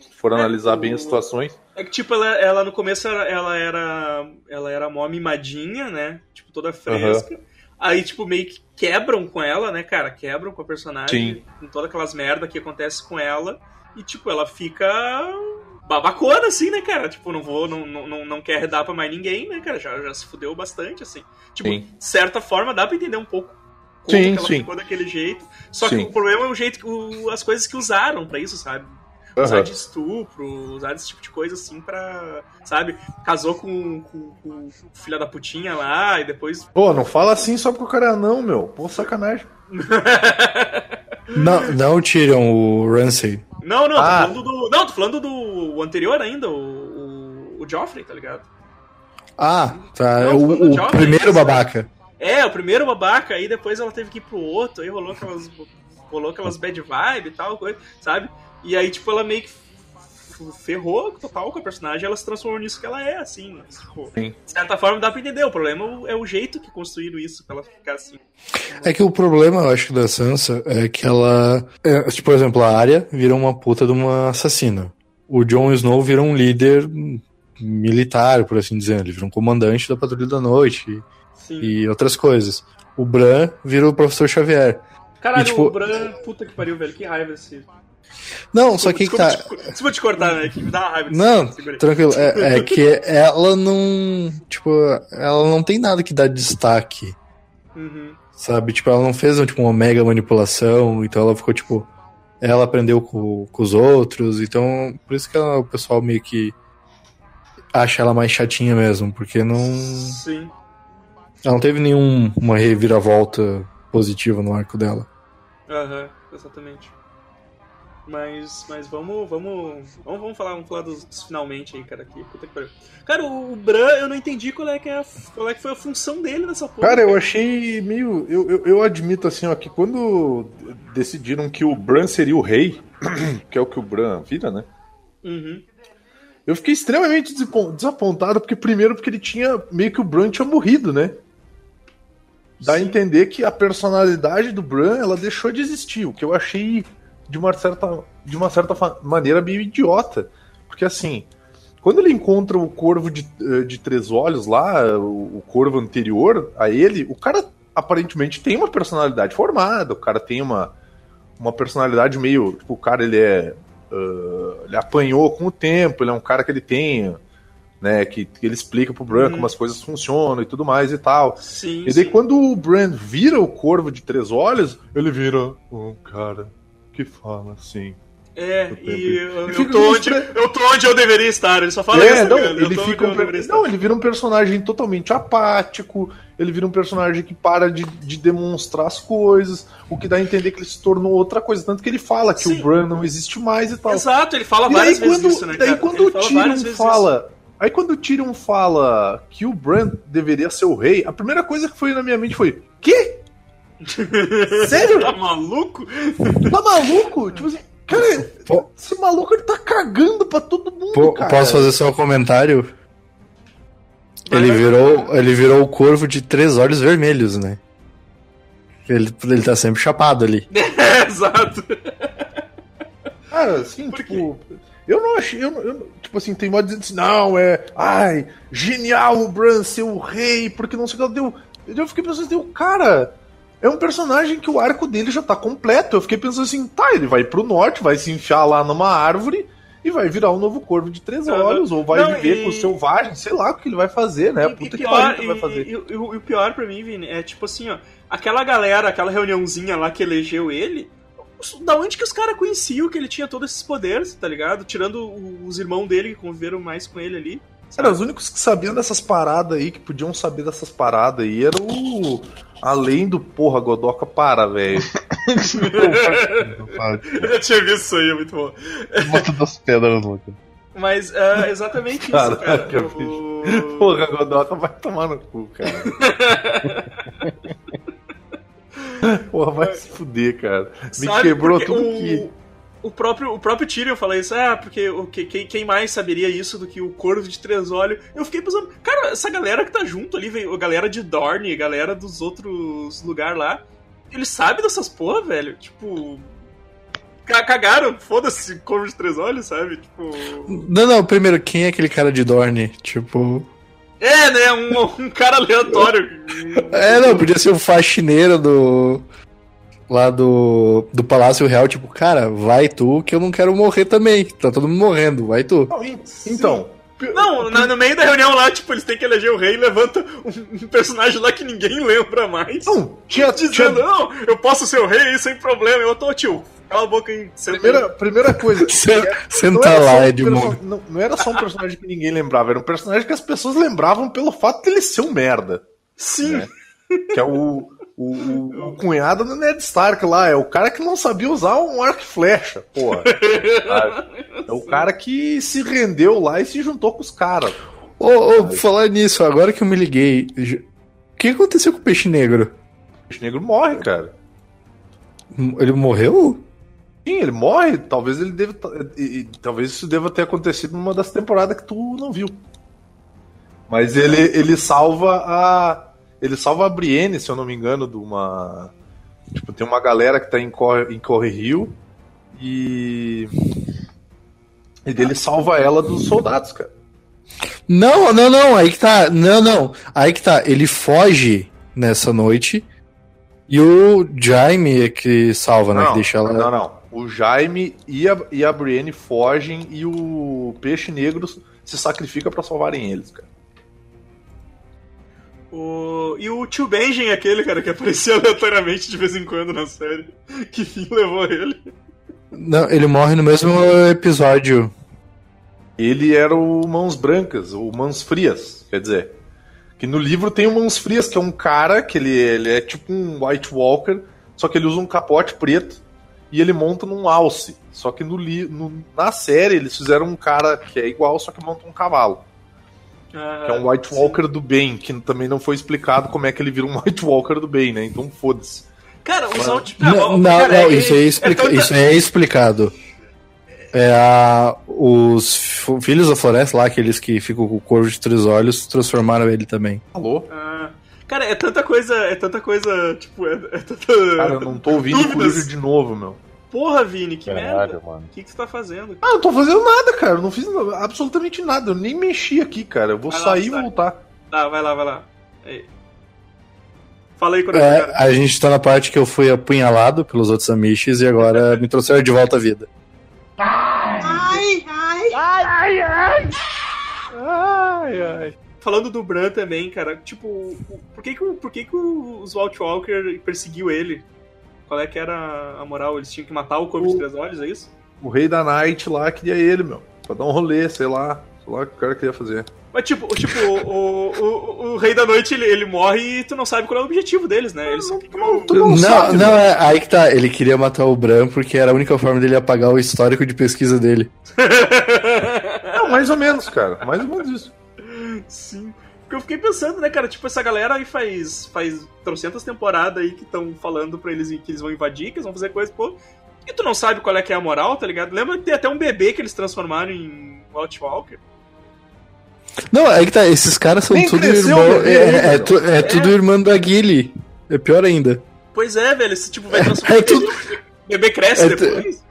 [SPEAKER 3] Se for analisar bem as situações.
[SPEAKER 2] É que, tipo, ela, ela no começo era, ela era. Ela era mó mimadinha, né? Tipo, toda fresca. Aí, tipo, meio que quebram com ela, né, cara? Quebram com a personagem.
[SPEAKER 3] Sim.
[SPEAKER 2] Com todas aquelas merda que acontece com ela. E, tipo, ela fica. babacona, assim, né, cara? Tipo, não vou. Não, não, não- quer dar pra mais ninguém, né, cara? Já, já se fudeu bastante, assim. Tipo,
[SPEAKER 3] Sim.
[SPEAKER 2] de certa forma, dá pra entender um pouco. Como
[SPEAKER 3] Sim,
[SPEAKER 2] que ela
[SPEAKER 3] sim.
[SPEAKER 2] ficou daquele jeito. Só que
[SPEAKER 3] Sim.
[SPEAKER 2] o problema é o jeito que. o- as coisas que usaram pra isso, sabe? Usar
[SPEAKER 3] Aham.
[SPEAKER 2] de estupro, usar desse tipo de coisa assim pra. Sabe? Casou com, com, com o filho da putinha lá e depois.
[SPEAKER 3] Pô, não fala assim só porque o cara é não, meu. Pô, sacanagem.
[SPEAKER 4] Não, não tiram o Ramsay.
[SPEAKER 2] Não, não,
[SPEAKER 3] Ah.
[SPEAKER 2] tô falando do. Não, tô falando do anterior ainda, o, o, o Joffrey, tá ligado?
[SPEAKER 4] Ah, tá.
[SPEAKER 2] Não,
[SPEAKER 4] o,
[SPEAKER 2] falando
[SPEAKER 4] o
[SPEAKER 2] homem,
[SPEAKER 4] primeiro babaca.
[SPEAKER 2] É, o primeiro babaca, aí depois ela teve que ir pro outro, aí rolou aquelas. rolou aquelas bad vibe e tal, coisa, sabe? E aí, tipo, ela meio que ferrou total com a personagem, ela se transformou nisso que ela é, assim. mas, tipo,
[SPEAKER 3] Sim.
[SPEAKER 2] de certa forma dá pra entender. O problema é o jeito que construíram isso pra ela ficar assim.
[SPEAKER 4] É que o problema, eu acho, da Sansa é que ela. é, tipo, por exemplo, a Arya vira uma puta de uma assassina. O Jon Snow vira um líder militar, por assim dizer. Ele vira um comandante da Patrulha da Noite
[SPEAKER 2] Sim.
[SPEAKER 4] e, outras coisas. O Bran vira o Professor Xavier.
[SPEAKER 2] Caralho,
[SPEAKER 4] E, tipo-
[SPEAKER 2] o Bran, puta que pariu, velho, que raiva desse.
[SPEAKER 4] Não, só que que
[SPEAKER 2] desculpa,
[SPEAKER 4] tá.
[SPEAKER 2] Desculpa, desculpa te cortar, né? Que me dá uma raiva.
[SPEAKER 4] Não, tranquilo. É, é que ela não. Tipo, ela não tem nada que dá destaque.
[SPEAKER 2] Uhum.
[SPEAKER 4] Sabe? Tipo, ela não fez tipo, uma mega manipulação, então ela ficou, tipo. Ela aprendeu com, com os outros, então. Por isso que ela- o pessoal meio que acha ela mais chatinha mesmo, porque não.
[SPEAKER 2] Sim.
[SPEAKER 4] Ela não teve nenhuma reviravolta positiva no arco dela.
[SPEAKER 2] Aham, exatamente. Mas, mas vamos, vamos, vamos, vamos falar, vamos falar dos, dos finalmente aí, cara. Aqui. Puta que pariu. Cara, o, o Bran, eu não entendi qual é que, é a, qual é que foi a função dele nessa porra.
[SPEAKER 3] Cara, eu achei meio. Eu, eu, eu admito assim, ó, que quando decidiram que o Bran seria o rei, que é o que o Bran vira, né?
[SPEAKER 2] Uhum.
[SPEAKER 3] Eu fiquei extremamente desapon- desapontado, porque primeiro porque ele tinha. Meio que o Bran tinha morrido, né? Dá a
[SPEAKER 2] Sim.
[SPEAKER 3] entender que a personalidade do Bran ela deixou de existir, o que eu achei de uma certa, de uma certa maneira meio idiota. Porque assim, quando ele encontra o corvo de, eh, de três olhos lá, o, o corvo anterior a ele, o cara aparentemente tem uma personalidade formada, o cara tem uma, uma personalidade meio. Tipo, o cara ele é. ah, ele apanhou com o tempo, ele é um cara que ele tem. Né, que, que ele explica pro Bran
[SPEAKER 2] Uhum.
[SPEAKER 3] como as coisas funcionam e tudo mais e tal.
[SPEAKER 2] Sim,
[SPEAKER 3] E daí
[SPEAKER 2] sim.
[SPEAKER 3] quando o Bran vira o corvo de três olhos, ele vira um cara que fala assim.
[SPEAKER 2] É, e eu, eu tô onde, eu tô onde eu deveria estar. Ele só fala
[SPEAKER 3] É,
[SPEAKER 2] isso,
[SPEAKER 3] não?
[SPEAKER 2] Eu
[SPEAKER 3] ele fica um, não, ele vira um personagem totalmente apático, ele vira um personagem que para de, de demonstrar as coisas, o que dá a entender que ele se tornou outra coisa, tanto que ele fala que
[SPEAKER 2] Sim.
[SPEAKER 3] o Bran não existe mais e tal.
[SPEAKER 2] Exato, ele fala
[SPEAKER 3] E
[SPEAKER 2] várias
[SPEAKER 3] daí
[SPEAKER 2] vezes
[SPEAKER 3] quando,
[SPEAKER 2] isso, né,
[SPEAKER 3] daí
[SPEAKER 2] cara?
[SPEAKER 3] quando
[SPEAKER 2] Ele
[SPEAKER 3] o Tyrion fala, aí quando o Tyrion fala que o Bran deveria ser o rei, a primeira coisa que foi na minha mente foi: "Quê? Sério?
[SPEAKER 2] Tá maluco?
[SPEAKER 3] Tá maluco? Tipo assim, cara,
[SPEAKER 4] Pô.
[SPEAKER 3] esse maluco ele tá cagando pra todo mundo,
[SPEAKER 4] Po-
[SPEAKER 3] cara.
[SPEAKER 4] posso fazer só um comentário? Ele virou, ele virou o corvo de três olhos vermelhos, né? Ele, ele tá sempre chapado ali.
[SPEAKER 2] É, exato.
[SPEAKER 3] Cara, assim, tipo, eu não achei. Eu, eu tipo assim, tem modo dizendo assim, não, é. Ai, genial o Bran ser o rei, porque não sei o que ela deu. Eu fiquei pensando, deu, cara. É um personagem que o arco dele já tá completo. Eu fiquei pensando assim, tá, ele vai pro norte, vai se enfiar lá numa árvore e vai virar um novo corvo de três olhos, ou vai
[SPEAKER 2] Não,
[SPEAKER 3] viver
[SPEAKER 2] e-
[SPEAKER 3] com os selvagens, sei lá o que ele vai fazer, né?
[SPEAKER 2] E-
[SPEAKER 3] Puta
[SPEAKER 2] e
[SPEAKER 3] que
[SPEAKER 2] pior,
[SPEAKER 3] pariu que ele vai fazer.
[SPEAKER 2] E, o pior pra mim, Vini, é tipo assim, ó. Aquela galera, aquela reuniãozinha lá que elegeu ele. Da onde que os caras conheciam que ele tinha todos esses poderes, tá ligado? Tirando o- os irmãos dele que conviveram mais com ele ali.
[SPEAKER 3] Cara, os únicos que sabiam dessas paradas aí, que podiam saber dessas paradas aí, era o. Além do porra, Godoka para, velho.
[SPEAKER 2] Eu já tinha visto isso aí, é muito bom.
[SPEAKER 6] Bota das pedras loucas.
[SPEAKER 2] Mas é exatamente isso, cara.
[SPEAKER 3] Caraca,
[SPEAKER 2] O-
[SPEAKER 3] Porra, Godoka vai tomar no cu, cara. Porra, vai se fuder, cara. Me
[SPEAKER 2] Sabe,
[SPEAKER 3] quebrou tudo
[SPEAKER 2] o,
[SPEAKER 3] que.
[SPEAKER 2] O próprio, o próprio Tyrion fala isso, ah, porque o, que, quem, quem mais saberia isso do que o Corvo de Três Olhos? Eu fiquei pensando, cara, essa galera que tá junto ali, veio, a galera de Dorne, a galera dos outros lugares lá, eles sabem dessas porra, velho? Tipo. ca- Cagaram, foda-se, Corvo de Três Olhos, sabe? Tipo.
[SPEAKER 4] Não, não, primeiro, quem é aquele cara de Dorne? Tipo.
[SPEAKER 2] É, né? Um, um cara aleatório.
[SPEAKER 4] É, não, podia ser o faxineiro do. Lá do. Do Palácio Real, tipo, cara, vai tu que eu não quero morrer também. Tá todo mundo morrendo, vai tu.
[SPEAKER 3] Então.
[SPEAKER 2] Não, na- no meio da reunião lá, tipo, eles têm que eleger o rei e levanta um, personagem lá que ninguém lembra mais.
[SPEAKER 3] Não, tinha.
[SPEAKER 2] dizendo,
[SPEAKER 3] tinha
[SPEAKER 2] não, eu posso ser o rei sem problema. Eu tô, tio, cala a boca aí. senta aí."
[SPEAKER 3] primeira, primeira coisa.
[SPEAKER 4] Senta
[SPEAKER 3] só
[SPEAKER 4] lá,
[SPEAKER 3] um
[SPEAKER 4] Edmundo.
[SPEAKER 3] não, não era só um personagem que ninguém lembrava, era um personagem que as pessoas lembravam pelo fato dele ser um merda.
[SPEAKER 2] Sim.
[SPEAKER 3] né? Que é o, o, o- o cunhado do Ned Stark lá. É o cara que não sabia usar um arco e flecha, porra. É o cara que se rendeu lá e se juntou com os caras.
[SPEAKER 4] Ô, ô, falar nisso, agora que eu me liguei. O que aconteceu com o peixe negro?
[SPEAKER 3] O peixe negro morre, cara.
[SPEAKER 4] Ele morreu?
[SPEAKER 3] Sim, ele morre. Talvez ele deva. e- e- talvez isso deva ter acontecido numa das temporadas que tu não viu. Mas ele, ele salva a. Ele salva a Brienne, se eu não me engano, de uma. Tipo, tem uma galera que tá em Corre, em Corre Rio e. E ele salva ela dos soldados, cara.
[SPEAKER 4] Não, não, não, aí que tá. Não, não. Aí que tá. Ele foge nessa noite. E o Jaime é que salva, né?
[SPEAKER 3] Não,
[SPEAKER 4] que deixa ela.
[SPEAKER 3] não, não. O Jaime e a, e a Brienne fogem e o Peixe Negro se sacrifica pra salvarem eles, cara.
[SPEAKER 2] O... E o tio Benjen, aquele, cara, que aparecia aleatoriamente de vez em quando na série. Que fim levou ele?
[SPEAKER 4] Não, ele morre no mesmo episódio.
[SPEAKER 3] Ele era o Mãos Brancas, o Mãos Frias, quer dizer. Que no livro tem o Mãos Frias, que é um cara que ele, ele é tipo um White Walker, só que ele usa um capote preto e ele monta num alce. Só que no, li, no- na série eles fizeram um cara que é igual, só que monta um cavalo.
[SPEAKER 2] Ah,
[SPEAKER 3] Que é um White Walker do bem, que também não foi explicado como é que ele vira um White Walker do bem, né? Então foda-se.
[SPEAKER 2] Cara, os out...
[SPEAKER 4] Não, não,
[SPEAKER 2] cara,
[SPEAKER 4] não,
[SPEAKER 2] é-
[SPEAKER 4] isso, aí é
[SPEAKER 2] é
[SPEAKER 4] explica-
[SPEAKER 2] tanta-
[SPEAKER 4] isso aí é explicado. É a, os filhos da floresta lá, aqueles que ficam com o corvo de três olhos, transformaram ele também.
[SPEAKER 3] Alô?
[SPEAKER 2] Ah, Cara, é tanta coisa, é tanta coisa, tipo, é, é tanta...
[SPEAKER 3] Cara, eu não tô ouvindo o
[SPEAKER 2] Dúvidas.
[SPEAKER 3] Coruja de novo, meu.
[SPEAKER 2] Porra, Vini, que
[SPEAKER 6] Caralho,
[SPEAKER 2] merda.
[SPEAKER 6] mano.
[SPEAKER 2] O que, que você tá fazendo?
[SPEAKER 3] Ah, eu não tô fazendo nada, cara. Eu não fiz absolutamente nada. Eu nem mexi aqui, cara. Eu vou
[SPEAKER 2] Vai lá,
[SPEAKER 3] sair e
[SPEAKER 2] sai.
[SPEAKER 3] voltar.
[SPEAKER 2] Tá, vai lá, vai lá. Aí. Fala aí,
[SPEAKER 4] É, a gente tá na parte que eu fui apunhalado pelos outros Amishes e agora me trouxeram de volta à vida.
[SPEAKER 3] Ai, ai.
[SPEAKER 2] Falando do Bran também, cara, tipo, por que que, por que, que os White Walker perseguiu ele? Qual é que era a moral? Eles tinham que matar o Corvo de Três Olhos, é isso?
[SPEAKER 3] o rei da Night lá queria ele, meu. Pra dar um rolê, sei lá. Sei lá o que o cara queria fazer.
[SPEAKER 2] Mas tipo, tipo o, o, o, o Rei da Noite ele, ele morre e tu não sabe qual é o objetivo deles, né? Eles
[SPEAKER 3] Tu não
[SPEAKER 4] Não,
[SPEAKER 3] sabe,
[SPEAKER 4] não,
[SPEAKER 3] meu.
[SPEAKER 4] é aí que tá. Ele queria matar o Bran porque era a única forma dele apagar o histórico de pesquisa dele.
[SPEAKER 3] Não, mais ou menos, cara. Mais ou menos isso.
[SPEAKER 2] Sim. Porque eu fiquei pensando, né, cara? Tipo, essa galera aí faz, faz trocentas temporadas aí que estão falando pra eles que eles vão invadir, que eles vão fazer coisa, pô. E tu não sabe qual é que é a moral, tá ligado? Lembra que tem até um bebê que eles transformaram em Outwalker?
[SPEAKER 4] Não, aí que tá. Esses caras são
[SPEAKER 3] Nem
[SPEAKER 4] tudo irmão.
[SPEAKER 3] meu,
[SPEAKER 4] É, é,
[SPEAKER 3] ainda,
[SPEAKER 4] tu- é tudo irmão da Guile. É pior ainda.
[SPEAKER 2] Pois é, velho, esse tipo vai transformar.
[SPEAKER 4] É tudo-
[SPEAKER 2] O bebê cresce
[SPEAKER 4] é
[SPEAKER 2] depois.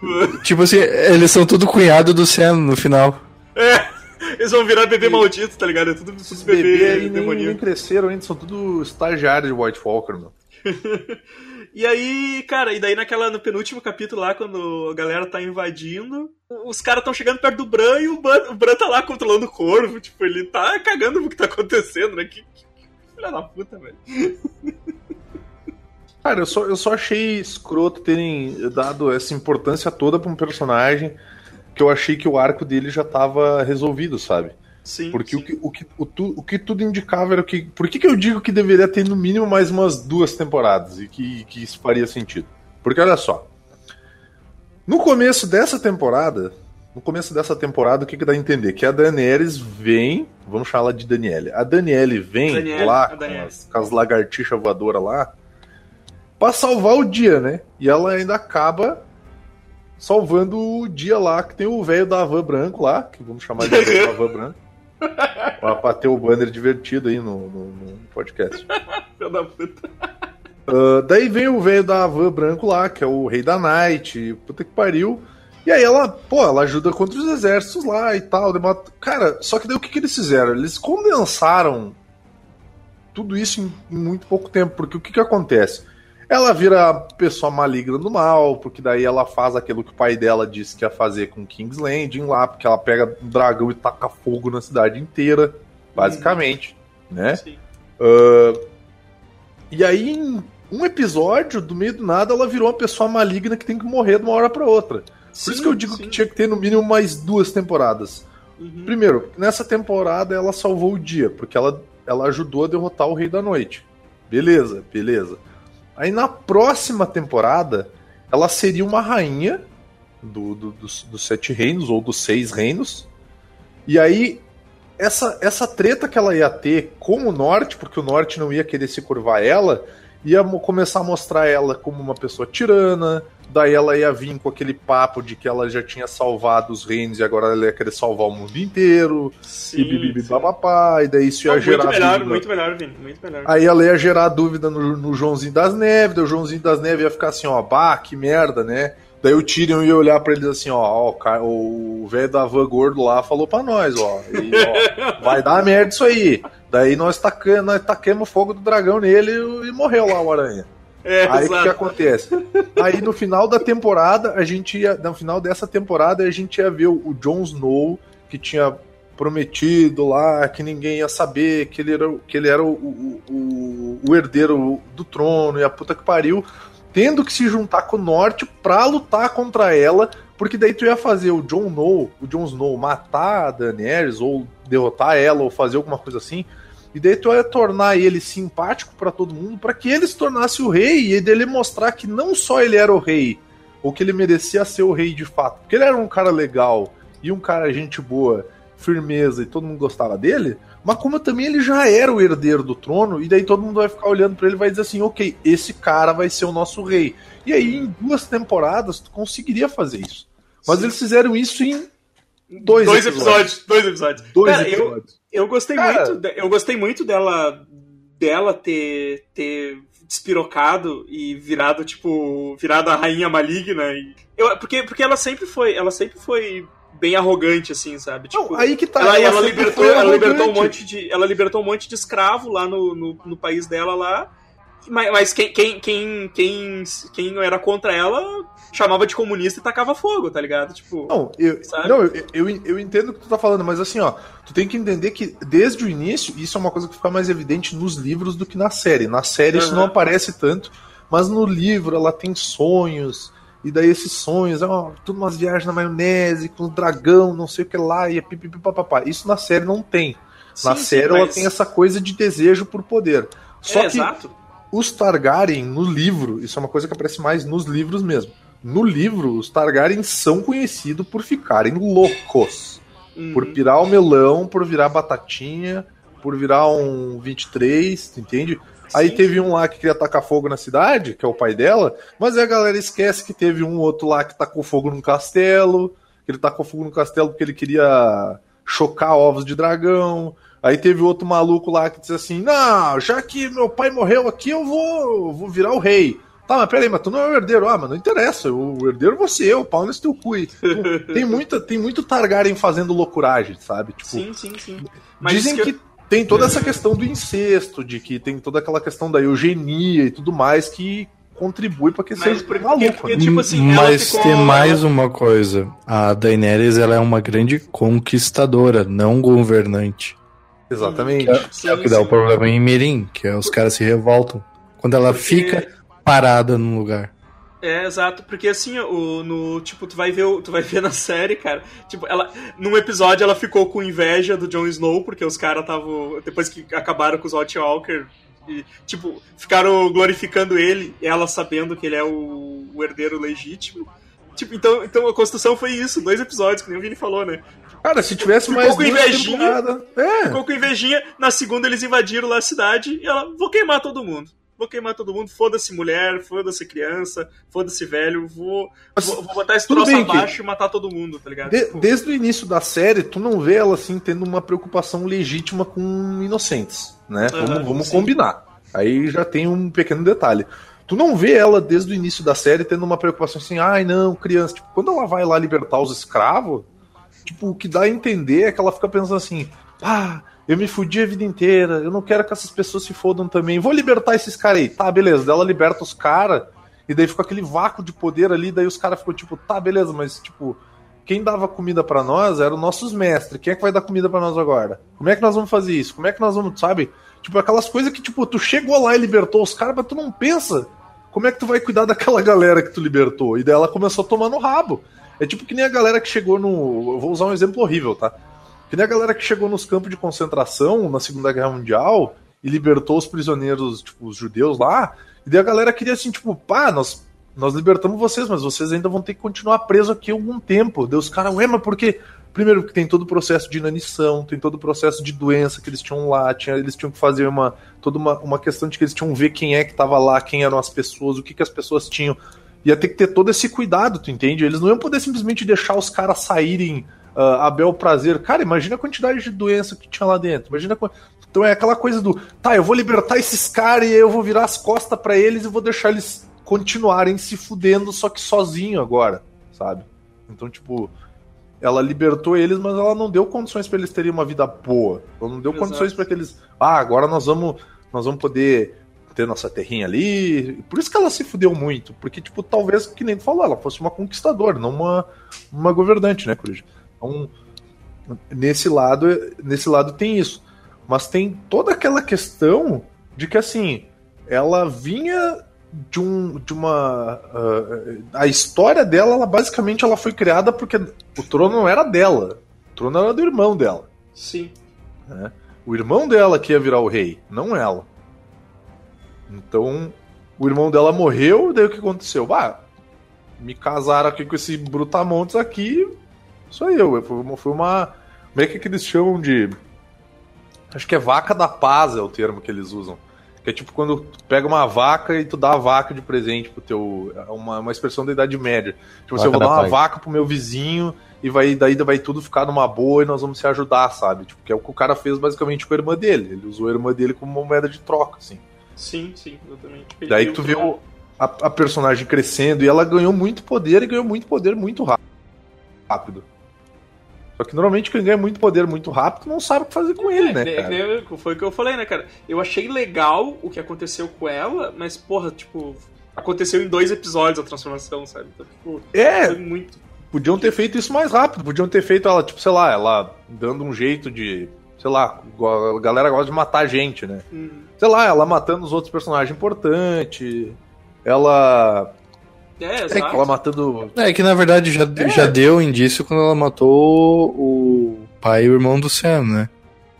[SPEAKER 4] Tipo assim, eles são tudo cunhado do Sen no final.
[SPEAKER 2] É, eles vão virar bebê maldito, tá ligado? É tudo, tudo bebê,
[SPEAKER 3] bebês aí nem,
[SPEAKER 2] demoníaco.
[SPEAKER 3] nem cresceram ainda, são tudo estagiários de White Walker, meu.
[SPEAKER 2] E aí, cara, e daí naquela, no penúltimo capítulo lá, quando a galera tá invadindo, os caras tão chegando perto do Bran e o Bran, o Bran tá lá controlando o corvo. Tipo, ele tá cagando pro que tá acontecendo, né? Que, que, que filha da puta, velho.
[SPEAKER 3] Cara, eu só, eu só achei escroto terem dado essa importância toda pra um personagem que eu achei que o arco dele já tava resolvido, sabe?
[SPEAKER 2] Sim.
[SPEAKER 3] Porque
[SPEAKER 2] sim.
[SPEAKER 3] o que, o, que, o, tu- o que tudo indicava era que. Por que, que eu digo que deveria ter no mínimo mais umas duas temporadas e que, que isso faria sentido? Porque olha só. No começo dessa temporada. No começo dessa temporada, o que, que dá a entender? Que a Daenerys vem. Vamos chamar ela de Daniele. A Daniele vem
[SPEAKER 2] Daniele,
[SPEAKER 3] lá com as, com as lagartixas voadoras lá. Pra salvar o dia, né? E ela ainda acaba salvando o dia lá, que tem o velho da van branco lá, que vamos chamar de velho da van branco. Pra, pra ter o banner divertido aí no, no- no podcast.
[SPEAKER 2] Filha da puta.
[SPEAKER 3] Ah, daí vem o velho da van branco lá, que é o rei da Night, puta que pariu. E aí ela, pô, ela ajuda contra os exércitos lá e tal. demora- Cara, só que daí o que, que eles fizeram? Eles condensaram tudo isso em, em muito pouco tempo, porque o que, que acontece? Ela vira a pessoa maligna do mal, porque daí ela faz aquilo que o pai dela disse que ia fazer com King's Landing lá, porque ela pega um dragão e taca fogo na cidade inteira, basicamente, né?
[SPEAKER 2] Sim.
[SPEAKER 3] Ah, e aí, em um episódio, do meio do nada, ela virou uma pessoa maligna que tem que morrer de uma hora pra outra. Por isso que eu digo que tinha que ter no mínimo mais duas temporadas.
[SPEAKER 2] Uhum.
[SPEAKER 3] Primeiro, nessa temporada ela salvou o dia, porque ela, ela ajudou a derrotar o Rei da Noite. Beleza, beleza. Aí na próxima temporada, ela seria uma rainha do, do- dos, dos sete reinos, ou dos seis reinos. E aí, essa, essa treta que ela ia ter com o norte, porque o norte não ia querer se curvar ela, ia começar a mostrar ela como uma pessoa tirana. Daí ela ia vir com aquele papo de que ela já tinha salvado os reinos e agora ela ia querer salvar o mundo inteiro.
[SPEAKER 2] Sim,
[SPEAKER 3] e bibibi babapá, e daí isso ia
[SPEAKER 2] Não,
[SPEAKER 3] gerar
[SPEAKER 2] muito melhor,
[SPEAKER 3] dúvida.
[SPEAKER 2] muito melhor, Vini. Muito melhor.
[SPEAKER 3] Aí ela ia gerar dúvida no, no Joãozinho das Neves, daí o Joãozinho das Neves ia ficar assim, ó, bah, que merda, né? Daí o Tyrion ia olhar pra eles assim, ó, ó, o velho da van gordo lá falou pra nós, ó, e, ó, vai dar merda isso aí. Daí nós tacamos, nós tacamos fogo do dragão nele e morreu lá o aranha.
[SPEAKER 2] É,
[SPEAKER 3] Aí o que, acontece? Aí no final da temporada, a gente ia. No final dessa temporada, a gente ia ver o, Jon Snow, que tinha prometido lá, que ninguém ia saber, que ele era, o- que ele era o, o, o- o herdeiro do trono e a puta que pariu, tendo que se juntar com o norte pra lutar contra ela. Porque daí tu ia fazer o Jon Snow, o Jon Snow matar a Daenerys, ou derrotar ela, ou fazer alguma coisa assim. E daí tu ia tornar ele simpático pra todo mundo, pra que ele se tornasse o rei e dele mostrar que não só ele era o rei, ou que ele merecia ser o rei de fato, porque ele era um cara legal e um cara gente boa, firmeza e todo mundo gostava dele, mas como também ele já era o herdeiro do trono, e daí todo mundo vai ficar olhando pra ele e vai dizer assim: ok, esse cara vai ser o nosso rei. E aí em duas temporadas tu conseguiria fazer isso. Mas
[SPEAKER 2] Sim.
[SPEAKER 3] eles fizeram isso em dois,
[SPEAKER 2] Dois
[SPEAKER 3] episódios.
[SPEAKER 2] episódios. Dois episódios.
[SPEAKER 3] Dois
[SPEAKER 2] Cara, eu,
[SPEAKER 3] episódios.
[SPEAKER 2] eu gostei
[SPEAKER 3] Cara.
[SPEAKER 2] muito. Eu gostei muito dela. Dela ter, ter despirocado e virado, tipo. Virado a rainha maligna. E, eu, porque, porque ela sempre foi. Ela sempre foi bem arrogante, assim, sabe? Tipo,
[SPEAKER 3] Não, aí que tá.
[SPEAKER 2] ela, ela
[SPEAKER 3] sempre
[SPEAKER 2] libertou, ela libertou um monte de. Ela libertou um monte de escravo lá no, no, no país dela lá. Mas, mas quem, quem, quem, quem, quem era contra ela chamava de comunista e tacava fogo, tá ligado? Tipo.
[SPEAKER 3] Não, eu,
[SPEAKER 2] Sabe?
[SPEAKER 3] não eu, eu, eu entendo o que tu tá falando, mas assim, ó, tu tem que entender que desde o início, isso é uma coisa que fica mais evidente nos livros do que na série. Na série isso
[SPEAKER 2] Aham.
[SPEAKER 3] não aparece tanto, mas no livro ela tem sonhos, e daí esses sonhos, ó, tudo umas viagens na maionese, com dragão, não sei o que lá, e é pipipi papapá. Isso na série não tem. Na
[SPEAKER 2] Sim, sim,
[SPEAKER 3] série ela
[SPEAKER 2] mas-
[SPEAKER 3] tem essa coisa de desejo por poder. Só
[SPEAKER 2] é,
[SPEAKER 3] que
[SPEAKER 2] exato.
[SPEAKER 3] Os Targaryen no livro, isso é uma coisa que aparece mais nos livros mesmo. No livro, os Targaryen são conhecidos por ficarem loucos.
[SPEAKER 2] Uhum.
[SPEAKER 3] Por pirar o melão, por virar batatinha, por virar um 23, tu entende? Aí
[SPEAKER 2] Sim,
[SPEAKER 3] teve um lá que queria tacar fogo na cidade, que é o pai dela, mas aí a galera esquece que teve um outro lá que tacou fogo num castelo, que ele tacou fogo no castelo porque ele queria chocar ovos de dragão. Aí teve outro maluco lá que disse assim: Não, já que meu pai morreu aqui, eu vou, vou virar o rei. Tá, mas peraí, mas tu não é o herdeiro. Ah, mas não interessa, o herdeiro é você, o pau nesse teu cu. tem, muita, tem muito Targaryen fazendo loucuragem, sabe? Tipo,
[SPEAKER 2] Sim, sim, sim. Mas
[SPEAKER 3] Dizem que,
[SPEAKER 2] eu-
[SPEAKER 3] tem toda essa questão do incesto, de que tem toda aquela questão da eugenia e tudo mais que contribui pra que
[SPEAKER 2] Mas
[SPEAKER 3] seja
[SPEAKER 2] porque-
[SPEAKER 3] maluco.
[SPEAKER 2] porque-
[SPEAKER 3] né?
[SPEAKER 2] tipo assim,
[SPEAKER 4] Mas
[SPEAKER 2] ficou-
[SPEAKER 4] tem mais uma coisa. A Daenerys ela é uma grande conquistadora, não governante.
[SPEAKER 3] Exatamente.
[SPEAKER 2] Sim,
[SPEAKER 4] é o que dá o problema em Mirim, que é os caras se revoltam. Quando ela
[SPEAKER 2] Porque-
[SPEAKER 4] fica parada num lugar.
[SPEAKER 2] É, exato, porque assim, o, no, tipo, tu vai ver, o- tu vai ver na série, cara, tipo, ela, num episódio ela ficou com inveja do Jon Snow, porque os caras estavam, depois que acabaram com os White Walker, e, tipo, ficaram glorificando ele, ela sabendo que ele é o, o herdeiro legítimo. Tipo, então, então a construção foi isso, dois episódios, que nem o Vini falou, né?
[SPEAKER 3] Cara, se tivesse
[SPEAKER 2] Ficou
[SPEAKER 3] mais
[SPEAKER 2] com
[SPEAKER 3] duas
[SPEAKER 2] invejinha?
[SPEAKER 3] É,
[SPEAKER 2] Ficou com invejinha, na segunda eles invadiram lá a cidade, e ela, vou queimar todo mundo. Vou queimar todo mundo, foda-se mulher, foda-se criança, foda-se velho, vou, vou, vou botar esse troço
[SPEAKER 3] bem que-
[SPEAKER 2] abaixo e matar todo mundo, tá ligado?
[SPEAKER 3] de-
[SPEAKER 2] Tipo,
[SPEAKER 3] desde o início da série, tu não vê ela assim tendo uma preocupação legítima com inocentes, né? Vamos vamos combinar. Aí já tem um pequeno detalhe. Tu não vê ela desde o início da série tendo uma preocupação assim, ai não, criança. Tipo, quando ela vai lá libertar os escravos, tipo, o que dá a entender é que ela fica pensando assim, ah, eu me fudi a vida inteira, eu não quero que essas pessoas se fodam também, vou libertar esses caras aí. Tá, beleza. Daí ela liberta os caras, e daí fica aquele vácuo de poder ali, daí os caras ficam tipo, tá, beleza, mas tipo, quem dava comida pra nós eram nossos mestres. Quem é que vai dar comida pra nós agora? Como é que nós vamos fazer isso? Como é que nós vamos, sabe? Tipo, aquelas coisas que, tipo, tu chegou lá e libertou os caras, mas tu não pensa como é que tu vai cuidar daquela galera que tu libertou. E daí ela começou a tomar no rabo. É tipo que nem a galera que chegou no. Eu vou usar um exemplo horrível, tá? Que nem a galera que chegou nos campos de concentração na Segunda Guerra Mundial e libertou os prisioneiros, tipo, os judeus lá. E daí a galera queria assim, tipo, pá, nós, nós libertamos vocês, mas vocês ainda vão ter que continuar presos aqui algum tempo. Daí os caras, ué, mas por quê? Primeiro, porque tem todo o processo de inanição, tem todo o processo de doença que eles tinham lá, tinha, eles tinham que fazer uma toda uma, uma questão de que eles tinham que ver quem é que tava lá, quem eram as pessoas, o que, que as pessoas tinham. Ia ter que ter todo esse cuidado, tu entende? Eles não iam poder simplesmente deixar os caras saírem uh, a bel prazer. Cara, imagina a quantidade de doença que tinha lá dentro. Imagina a... Então é aquela coisa do, tá, eu vou libertar esses caras e aí eu vou virar as costas para eles e vou deixar eles continuarem se fudendo, só que sozinho agora, sabe? Então, tipo, ela libertou eles, mas ela não deu condições para eles terem uma vida boa. Ela não deu
[SPEAKER 2] Exato.
[SPEAKER 3] condições para que eles, ah, agora nós vamos, nós vamos poder ter nossa terrinha ali. Por isso que ela se fudeu muito, porque tipo, talvez que nem tu falou, ela fosse uma conquistadora, não uma uma governante, né, Cruz? Então, nesse lado, nesse lado tem isso. Mas tem toda aquela questão de que assim, ela vinha de um de uma uh, a história dela, ela basicamente ela foi criada porque o trono não era dela. O trono era do irmão dela.
[SPEAKER 2] Sim.
[SPEAKER 3] Né? O irmão dela que ia virar o rei, não ela. Então, o irmão dela morreu, daí o que aconteceu? Bah, me casaram aqui com esse brutamontes aqui, sou eu. Foi uma, foi uma. Como é que, que eles chamam de. Acho que é vaca da paz é o termo que eles usam. Que é tipo quando tu pega uma vaca e tu dá a vaca de presente pro teu. É uma, uma expressão da Idade Média. Tipo assim, eu vou
[SPEAKER 6] Vaca da
[SPEAKER 3] dar uma
[SPEAKER 6] paz.
[SPEAKER 3] vaca pro meu vizinho e vai, daí vai tudo ficar numa boa e nós vamos se ajudar, sabe? Tipo, que é o que o cara fez basicamente com a irmã dele. Ele usou a irmã dele como uma moeda de troca, assim.
[SPEAKER 2] Sim, sim, exatamente.
[SPEAKER 3] Daí tu vê o- a, a personagem crescendo e ela ganhou muito poder e ganhou muito poder muito rá- rápido. Só que normalmente quem ganha muito poder muito rápido não sabe o que fazer com ele, né,
[SPEAKER 2] É, é, é, foi o que eu falei, né, cara? Eu achei legal o que aconteceu com ela, mas, porra, tipo, aconteceu em dois episódios a transformação, sabe? Então, tipo,
[SPEAKER 3] É,
[SPEAKER 2] muito.
[SPEAKER 3] podiam ter feito isso mais rápido. Podiam ter feito ela, tipo, sei lá, ela dando um jeito de. Sei lá, a galera gosta de matar gente, né?
[SPEAKER 2] Hum,
[SPEAKER 3] sei lá, ela matando os outros personagens importantes, ela
[SPEAKER 2] É,
[SPEAKER 3] Ela
[SPEAKER 2] exato.
[SPEAKER 3] matando.
[SPEAKER 4] É que na verdade já, já deu indício quando ela matou o pai e o irmão do Sam, né?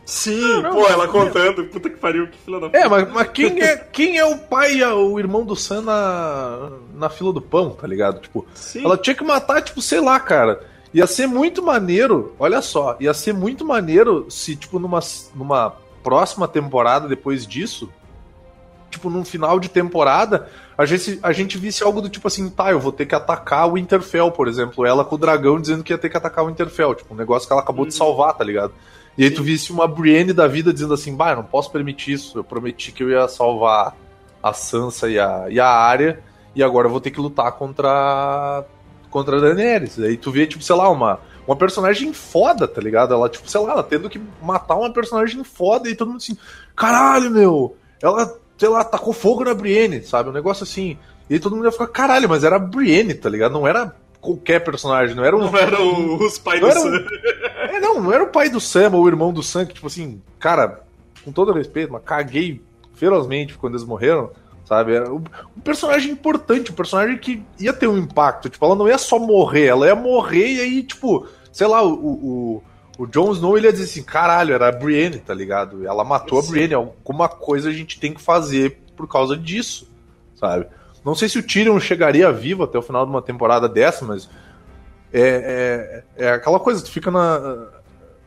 [SPEAKER 2] Sim, pô, ela contando. Puta que pariu, que filha da puta.
[SPEAKER 3] É, mas, mas quem, é, quem é o pai e o irmão do Sam na, na fila do pão, tá ligado? Tipo,
[SPEAKER 2] Sim.
[SPEAKER 3] ela tinha que matar, tipo, sei lá, cara. Ia ser muito maneiro, olha só, ia ser muito maneiro se, tipo, numa, numa próxima temporada depois disso, tipo, num final de temporada, a gente, a gente visse algo do tipo assim, tá, eu vou ter que atacar o Winterfell, por exemplo. Ela com o dragão dizendo que ia ter que atacar o Winterfell, tipo, um negócio que ela acabou de
[SPEAKER 2] Uhum.
[SPEAKER 3] salvar, tá ligado? E aí tu visse uma Brienne da vida dizendo assim, bah, eu não posso permitir isso, eu prometi que eu ia salvar a Sansa e a, e a Arya, e agora eu vou ter que lutar contra contra a Daenerys. Aí tu vê, tipo, sei lá, uma, uma personagem foda, tá ligado? Ela, tipo, sei lá, ela tendo que matar uma personagem foda e todo mundo assim, caralho, meu, ela, sei lá, tacou fogo na Brienne, sabe? Um negócio assim. E aí todo mundo ia ficar, caralho, mas era a Brienne, tá ligado? Não era qualquer personagem, não era um.
[SPEAKER 2] Não eram os pais
[SPEAKER 3] Não
[SPEAKER 2] do
[SPEAKER 3] era um-
[SPEAKER 2] Sam.
[SPEAKER 3] É, não, não era o pai do Sam ou o irmão do Sam, que, tipo assim, cara, com todo respeito, mas caguei ferozmente quando eles morreram, sabe? Era um, um personagem importante, um personagem que ia ter um impacto. Tipo, ela não ia só morrer, ela ia morrer e aí, tipo, sei lá, o. o o Jon Snow ele ia dizer assim, caralho, era a Brienne, tá ligado? Ela matou a. Brienne, alguma coisa a gente tem que fazer por causa disso, sabe? Não sei se o Tyrion chegaria vivo até o final de uma temporada dessa, mas é, é, é aquela coisa, tu fica na,